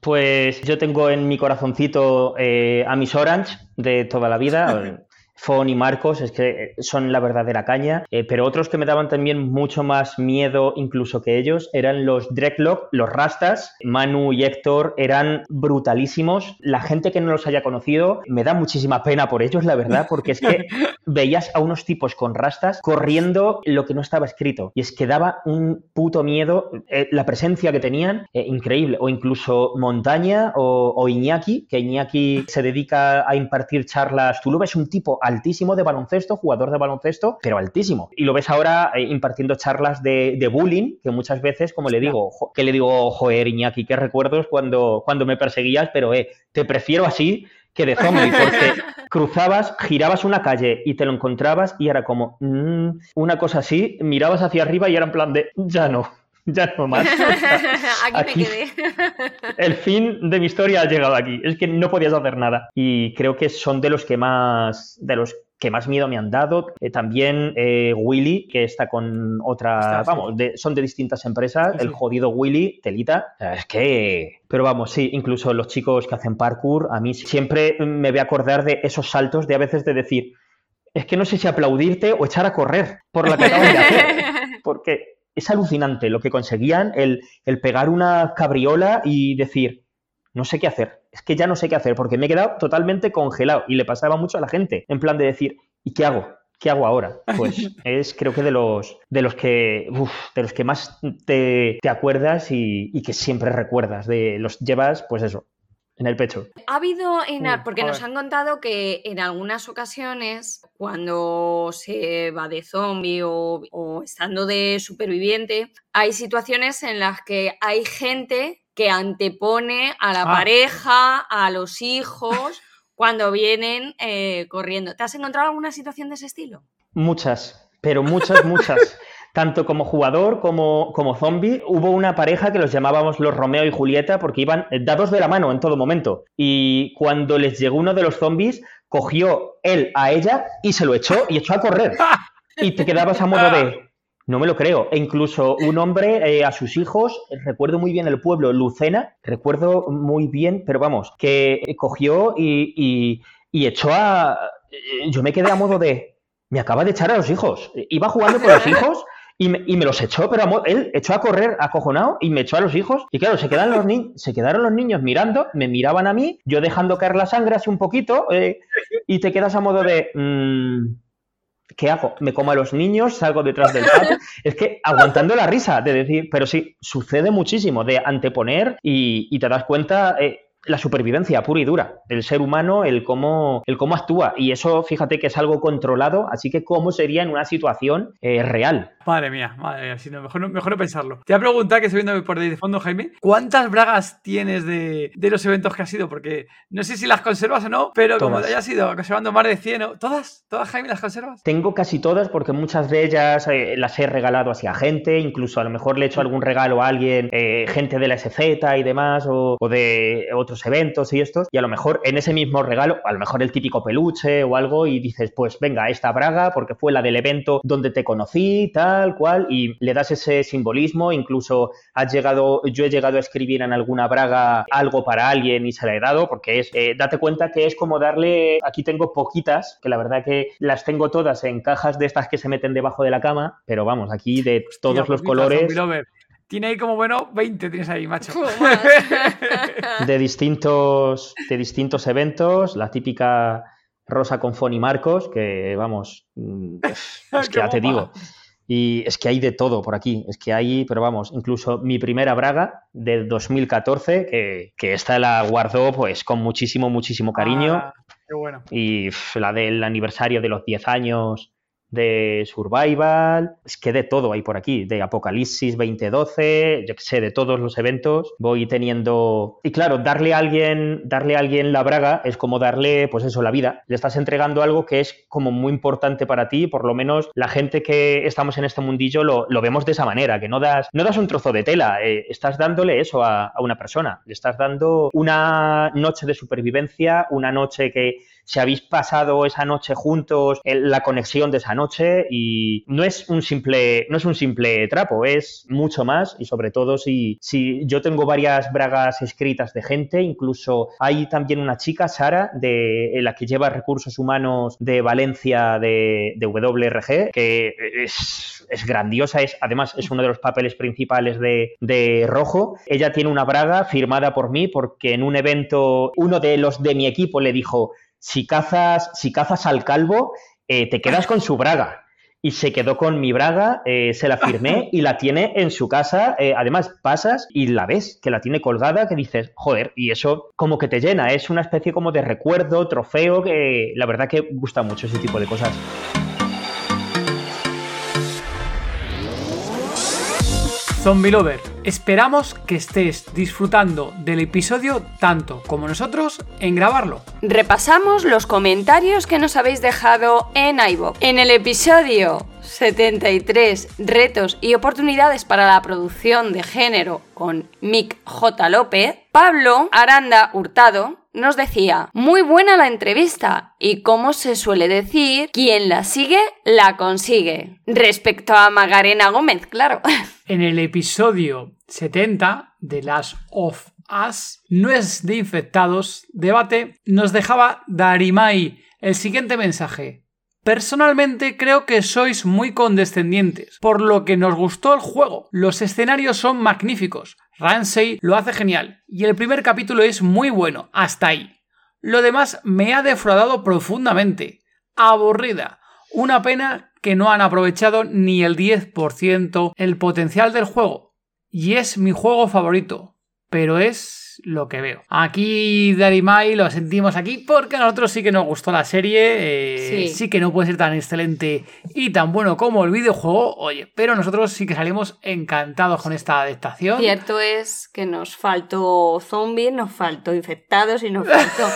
Pues yo tengo en mi corazoncito eh, a mis Orange de toda la vida. Fon y Marcos es que eh, son la verdadera caña, eh, pero otros que me daban también mucho más miedo incluso que ellos eran los Dreadlock, los Rastas, Manu y Héctor eran brutalísimos. La gente que no los haya conocido me da muchísima pena por ellos, la verdad, porque es que veías a unos tipos con rastas corriendo lo que no estaba escrito. Y es que daba un puto miedo eh, la presencia que tenían, increíble, o incluso Montaña o, o Iñaki, que Iñaki se dedica a impartir charlas, tú lo ves un tipo altísimo de baloncesto, jugador de baloncesto, pero altísimo. Y lo ves ahora eh, impartiendo charlas de, bullying, que muchas veces, como le digo, que le digo, joder, Iñaki, qué recuerdos cuando, cuando me perseguías, pero eh, te prefiero así que de zombie, porque cruzabas, girabas una calle y te lo encontrabas y era como mm, una cosa así, mirabas hacia arriba y era en plan de, ya no, ya no más. aquí, me quedé. el fin de mi historia ha llegado aquí. Es que no podías hacer nada. Y creo que son de los que más, de los que más miedo me han dado. Eh, también eh, Willy, que está con otra, vamos, son de distintas empresas. el jodido Willy, telita. Es que, pero vamos, sí, incluso los chicos que hacen parkour, a mí siempre me voy a acordar de esos saltos de a veces de decir, es que no sé si aplaudirte o echar a correr por la que acaban de hacer. Porque es alucinante lo que conseguían, el, pegar una cabriola y decir, no sé qué hacer, es que ya no sé qué hacer, porque me he quedado totalmente congelado y le pasaba mucho a la gente, en plan de decir, ¿y qué hago? ¿Qué hago ahora? Pues es creo que de los, de los que de los que más te, acuerdas y, y, que siempre recuerdas. De los llevas, pues eso, en el pecho. Ha habido, en, porque nos han contado que en algunas ocasiones, cuando se va de zombie o, estando de superviviente, hay situaciones en las que hay gente que antepone a la ah. pareja, a los hijos, cuando vienen eh, corriendo. ¿Te has encontrado alguna situación de ese estilo? Muchas, pero muchas, muchas. tanto como jugador como, como zombie, hubo una pareja que los llamábamos los Romeo y Julieta porque iban dados de la mano en todo momento. Y cuando les llegó uno de los zombies, cogió él a ella y se lo echó y echó a correr. Y te quedabas a modo de, no me lo creo. E incluso un hombre eh, a sus hijos, recuerdo muy bien el pueblo, Lucena, recuerdo muy bien, pero vamos, que cogió y, y echó a... Yo me quedé a modo de, me acaba de echar a los hijos. Iba jugando con los hijos y me, y me, los echó, pero él echó a correr acojonado y me echó a los hijos. Y claro, se, quedan los se quedaron los niños mirando, me miraban a mí, yo dejando caer la sangre así un poquito, eh, y te quedas a modo de. Mm, ¿qué hago? ¿Me como a los niños? ¿Salgo detrás del patio? es que aguantando la risa de decir, pero sí, sucede muchísimo de anteponer y, te das cuenta... Eh, la supervivencia pura y dura del ser humano, el cómo, el cómo actúa. Y eso, fíjate que es algo controlado, así que cómo sería en una situación eh, real. Madre mía, madre mía, si no, mejor, no, mejor no pensarlo. Te voy a preguntar, que estoy viendo por ahí de fondo, Jaime, ¿cuántas bragas tienes de, los eventos que has ido? Porque no sé si las conservas o no, pero como te hayas ido conservando más de 100, ¿todas? ¿Todas, Jaime, las conservas? Tengo casi todas porque muchas de ellas eh, las he regalado hacia gente, incluso a lo mejor le he hecho algún regalo a alguien, eh, gente de la SZ y demás, o, o de otros eventos y estos, y a lo mejor en ese mismo regalo, a lo mejor el típico peluche o algo, y dices, pues venga, esta braga, porque fue la del evento donde te conocí, tal cual, y le das ese simbolismo, incluso has llegado, yo he llegado a escribir en alguna braga algo para alguien y se la he dado, porque es, eh, date cuenta que es como darle, aquí tengo poquitas, que la verdad que las tengo todas en cajas de estas que se meten debajo de la cama, pero vamos, aquí de todos los colores. Tiene ahí como bueno 20 tienes ahí, macho. de distintos, de distintos eventos, la típica rosa con Fon y Marcos, que vamos, mm, es que ya te digo, y es que hay de todo por aquí, es que hay, pero vamos, incluso mi primera braga de 2014, que, que esta la guardó pues con muchísimo, muchísimo cariño. Ah, qué bueno. Y la del aniversario de los 10 años de Survival, es que de todo hay por aquí, de Apocalipsis 2012, yo que sé, de todos los eventos voy teniendo... Y claro, darle a alguien, darle a alguien la braga es como darle, pues eso, la vida. Le estás entregando algo que es como muy importante para ti, por lo menos la gente que estamos en este mundillo lo, vemos de esa manera, que no das, no das un trozo de tela, eh, estás dándole eso a, a una persona, le estás dando una noche de supervivencia, una noche que si habéis pasado esa noche juntos, la conexión de esa noche y no es un simple, no es un simple trapo, es mucho más y sobre todo si, si yo tengo varias bragas escritas de gente, incluso hay también una chica, Sara, de la que lleva recursos humanos de Valencia de, de WRG, que es, es, grandiosa, es, además es uno de los papeles principales de, de Rojo. Ella tiene una braga firmada por mí porque en un evento uno de los de mi equipo le dijo, si cazas, si cazas al calvo, eh, te quedas con su braga. Y se quedó con mi braga, eh, se la firmé y la tiene en su casa. Eh, además, pasas y la ves, que la tiene colgada, que dices, joder, y eso como que te llena. Es una especie como de recuerdo, trofeo, que la verdad que gusta mucho ese tipo de cosas. Zombie Lover, esperamos que estés disfrutando del episodio tanto como nosotros en grabarlo. Repasamos los comentarios que nos habéis dejado en iVoox. En el episodio 73 retos y oportunidades para la producción de género con Mick J. López, Pablo Aranda Hurtado nos decía, muy buena la entrevista y como se suele decir, quien la sigue, la consigue. Respecto a Magarena Gómez, claro. En el episodio 70 de Last of Us, no es de infectados, debate, nos dejaba Darimai el siguiente mensaje. Personalmente creo que sois muy condescendientes, por lo que nos gustó el juego. Los escenarios son magníficos, Ramsey lo hace genial, y el primer capítulo es muy bueno, hasta ahí. Lo demás me ha defraudado profundamente. Aburrida. Una pena que no han aprovechado ni el 10% el potencial del juego. Y es mi juego favorito, pero es lo que veo. Aquí Darimai lo sentimos aquí porque a nosotros sí que nos gustó la serie, eh, sí. que no puede ser tan excelente y tan bueno como el videojuego, oye, pero nosotros sí que salimos encantados con esta adaptación. Cierto es que nos faltó zombies, nos faltó infectados y nos faltó...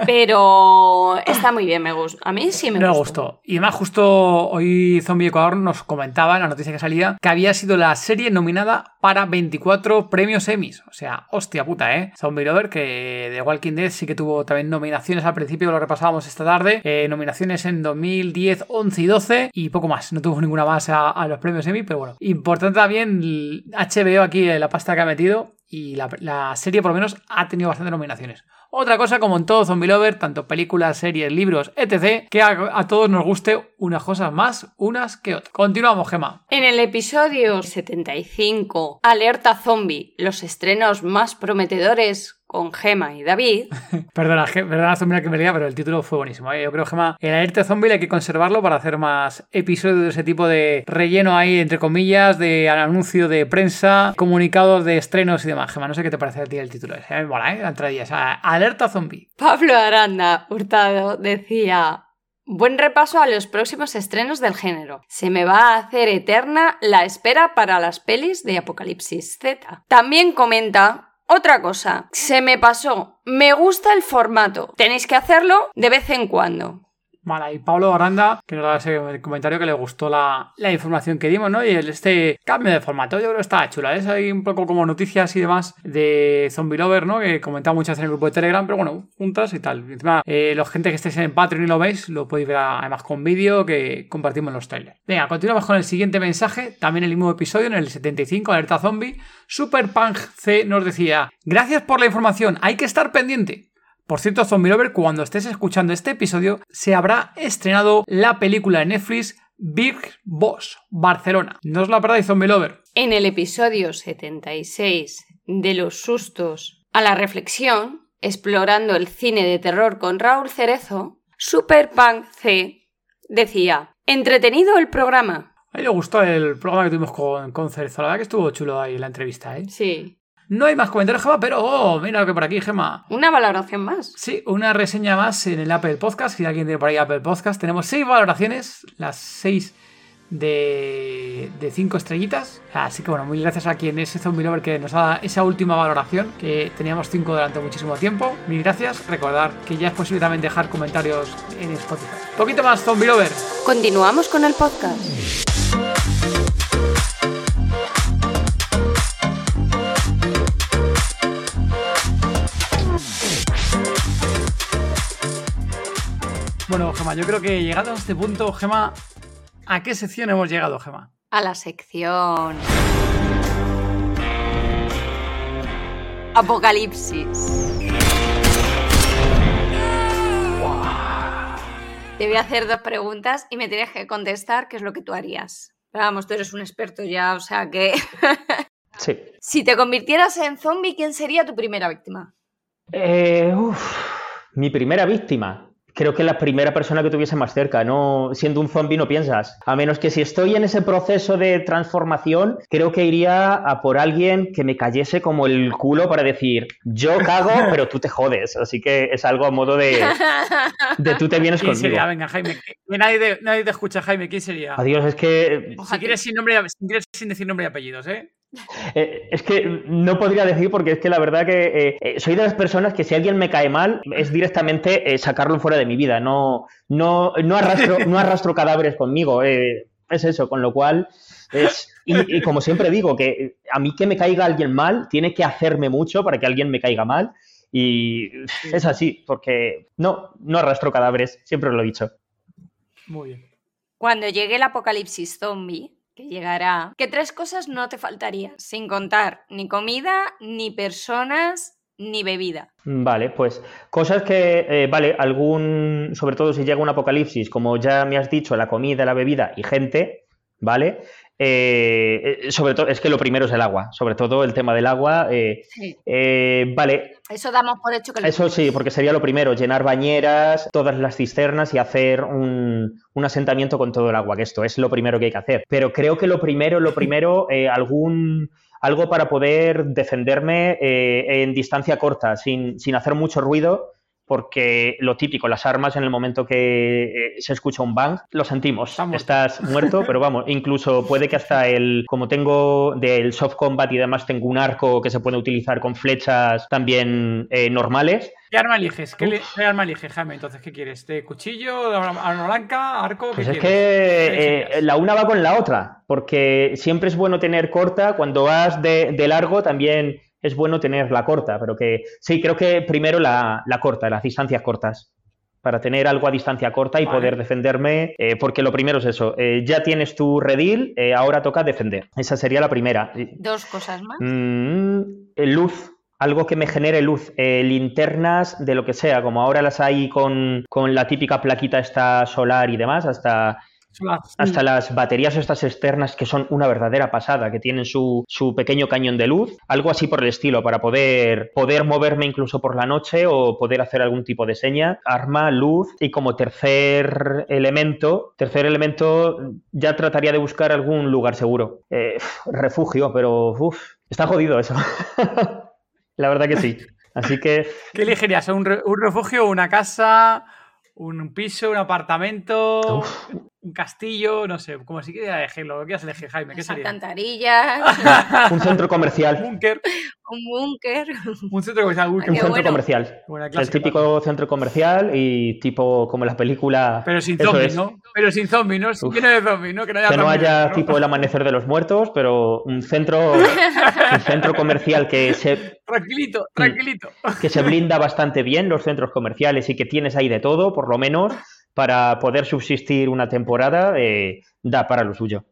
pero está muy bien, me gusta. A mí sí me, me gustó. Y además justo hoy Zombie Ecuador nos comentaba en la noticia que salía que había sido la serie nominada para 24 premios Emmys. O sea, hostia puta, ¿eh? Zombie Lover, que de Walking Dead sí que tuvo también nominaciones al principio, lo repasábamos esta tarde. Eh, nominaciones en 2010, 11 y 12 y poco más. No tuvo ninguna más a, los premios Emmy, pero bueno. Importante también HBO aquí, eh, la pasta que ha metido y la, serie por lo menos ha tenido bastantes nominaciones. Otra cosa, como en todo Zombie Lover, tanto películas, series, libros, etc., que a, todos nos guste unas cosas más, unas que otras. Continuamos, Gema. En el episodio 75, Alerta Zombie, los estrenos más prometedores con Gema y David. perdona, perdona, Zombie, que me leía, pero el título fue buenísimo. ¿eh? Yo creo, Gema, el alerta zombie hay que conservarlo para hacer más episodios de ese tipo de relleno ahí, entre comillas, de anuncio de prensa, comunicados de estrenos y demás. Gema, no sé qué te parece a ti el título ese. Mola, ¿eh? La alerta zombie. Pablo Aranda Hurtado decía. Buen repaso a los próximos estrenos del género. Se me va a hacer eterna la espera para las pelis de Apocalipsis Z. También comenta otra cosa, se me pasó. Me gusta el formato. Tenéis que hacerlo de vez en cuando. Vale, y Pablo Aranda, que nos da ese comentario que le gustó la, información que dimos, ¿no? Y el, este cambio de formato, yo creo que está chula. Es ahí un poco como noticias y demás de Zombie Lover, ¿no? Que comentaba muchas en el grupo de Telegram, pero bueno, juntas y tal. Y encima, eh, los gente que estéis en Patreon y lo veis, lo podéis ver además con vídeo que compartimos en los trailers. Venga, continuamos con el siguiente mensaje, también el mismo episodio, en el 75, Alerta Zombie. Superpunk C nos decía: Gracias por la información, hay que estar pendiente. Por cierto, Zombie Lover, cuando estés escuchando este episodio, se habrá estrenado la película de Netflix Big Boss Barcelona. No os la perdáis, Zombie Lover. En el episodio 76 de los sustos a la reflexión, explorando el cine de terror con Raúl Cerezo, Superpunk C decía: Entretenido el programa. A mí le gustó el programa que tuvimos con, con Cerezo. La verdad que estuvo chulo ahí la entrevista, ¿eh? Sí. No hay más comentarios, Gema, pero oh, mira lo que por aquí, Gema. Una valoración más. Sí, una reseña más en el Apple Podcast. Si alguien tiene por ahí Apple Podcast, tenemos seis valoraciones, las seis de, de cinco estrellitas. Así que bueno, muy gracias a quien es Zombie Lover que nos da esa última valoración, que teníamos cinco durante muchísimo tiempo. Mil gracias. Recordar que ya es posible también dejar comentarios en Spotify. Poquito más, Zombie Lover. Continuamos con el podcast. Bueno, Gema, yo creo que llegado a este punto, Gema, ¿a qué sección hemos llegado, Gema? A la sección. Apocalipsis. Te voy a hacer dos preguntas y me tienes que contestar qué es lo que tú harías. vamos, tú eres un experto ya, o sea que. sí. Si te convirtieras en zombie, ¿quién sería tu primera víctima? Eh, mi primera víctima creo que la primera persona que tuviese más cerca, no siendo un zombie no piensas. A menos que si estoy en ese proceso de transformación, creo que iría a por alguien que me cayese como el culo para decir, yo cago, pero tú te jodes. Así que es algo a modo de, de tú te vienes ¿Quién conmigo. Sería? Venga, Jaime. Nadie, nadie, te escucha, Jaime. ¿Quién sería? Adiós, es que... Si quieres sin, nombre, si quieres sin decir nombre y apellidos, ¿eh? Eh, es que no podría decir porque es que la verdad que eh, eh, soy de las personas que si alguien me cae mal es directamente sacarlo fuera de mi vida. No, no, no, arrastro, no arrastro cadáveres conmigo. es eso, con lo cual es... Y, como siempre digo, que a mí que me caiga alguien mal tiene que hacerme mucho para que alguien me caiga mal. Y es así, porque no, no arrastro cadáveres, siempre lo he dicho. Muy bien. Cuando llegue el apocalipsis zombie, llegará, que tres cosas no te faltarían, sin contar ni comida, ni personas, ni bebida. Vale, pues cosas que, eh, vale, algún, sobre todo si llega un apocalipsis, como ya me has dicho, la comida, la bebida y gente, ¿vale? Eh, eh, sobre todo, es que lo primero es el agua, sobre todo el tema del agua. Eh, vale. Eso damos por hecho que Eso sí, porque sería lo primero, llenar bañeras, todas las cisternas y hacer un, asentamiento con todo el agua, que esto es lo primero que hay que hacer. Pero creo que lo primero, lo primero, algún algo para poder defenderme en distancia corta, sin, sin hacer mucho ruido porque lo típico, las armas en el momento que eh, se escucha un bang, lo sentimos. Estás muerto, pero vamos, incluso puede que hasta el, como tengo del soft combat y demás, tengo un arco que se puede utilizar con flechas también eh, normales. ¿Qué arma eliges? ¿Qué, arma eliges, Jaime? Entonces, ¿qué quieres? ¿De cuchillo, arma blanca, arco? Pues es que eh, la una va con la otra, porque siempre es bueno tener corta, cuando vas de, de largo también es bueno tener la corta, pero que sí, creo que primero la, corta, las distancias cortas para tener algo a distancia corta y poder defenderme, eh, porque lo primero es eso, eh, ya tienes tu redil, eh, ahora toca defender. Esa sería la primera. Dos cosas más. Mm, luz, algo que me genere luz, linternas de lo que sea, como ahora las hay con, con la típica plaquita esta solar y demás, hasta hasta las baterías estas externas que son una verdadera pasada, que tienen su, su, pequeño cañón de luz, algo así por el estilo, para poder, poder moverme incluso por la noche o poder hacer algún tipo de seña, arma, luz y como tercer elemento, tercer elemento ya trataría de buscar algún lugar seguro. Eh, refugio, pero uff, está jodido eso. la verdad que sí. Así que... ¿Qué elegirías? ¿Un, un refugio, una casa, un piso, un apartamento, un castillo, no sé, como si quieras elegirlo, lo que quieras elegir, Jaime, ¿qué sería? Alcantarillas. un centro comercial. Un búnker. Un búnker. Un centro comercial. Un, centro comercial. el típico centro comercial y tipo como la película. Pero sin zombies, ¿no? Pero sin zombies, ¿no? Lleno de zombies, ¿no? Que no haya, que no haya tipo el amanecer de los muertos, pero un centro, un centro comercial que se. Tranquilito, tranquilito. Que se blinda bastante bien los centros comerciales y que tienes ahí de todo, por lo menos para poder subsistir una temporada, eh, da para lo suyo.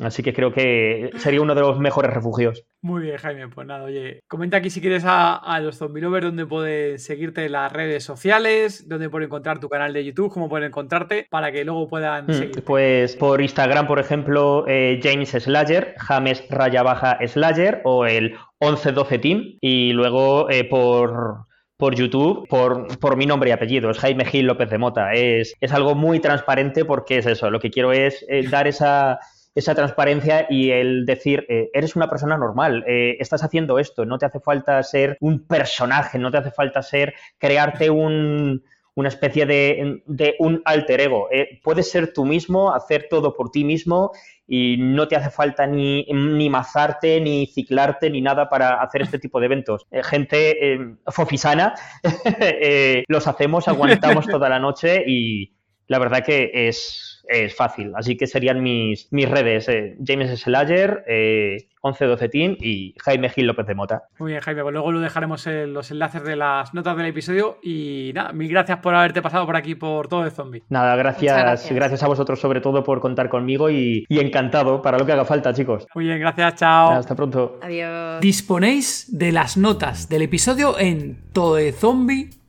Así que creo que sería uno de los mejores refugios. Muy bien, Jaime. Pues nada, oye, comenta aquí si quieres a, los zombie lovers dónde pueden seguirte en las redes sociales, dónde pueden encontrar tu canal de YouTube, cómo pueden encontrarte, para que luego puedan mm, Pues por Instagram, por ejemplo, eh, James Slayer, James raya baja Slayer o el 1112 Team. Y luego eh, por por YouTube por, por, mi nombre y apellido, es Jaime Gil López de Mota. Es, es algo muy transparente porque es eso, lo que quiero es eh, dar esa, esa transparencia y el decir, eh, eres una persona normal, eh, estás haciendo esto, no te hace falta ser un personaje, no te hace falta ser, crearte un, una especie de, un alter ego. puedes ser tú mismo, hacer todo por ti mismo y no te hace falta ni, ni mazarte, ni ciclarte, ni nada para hacer este tipo de eventos. Eh, gente eh, fofisana, eh, los hacemos, aguantamos toda la noche y la verdad que es, es fácil. Así que serían mis, mis redes, eh, James Slayer, eh, 1112 Team y Jaime Gil López de Mota. Muy bien, Jaime, pues luego lo dejaremos en los enlaces de las notas del episodio y nada, mil gracias por haberte pasado por aquí por todo el zombie. Nada, gracias, gracias, a vosotros sobre todo por contar conmigo y, y, encantado para lo que haga falta, chicos. Muy bien, gracias, chao. Hasta pronto. Adiós. Disponéis de las notas del episodio en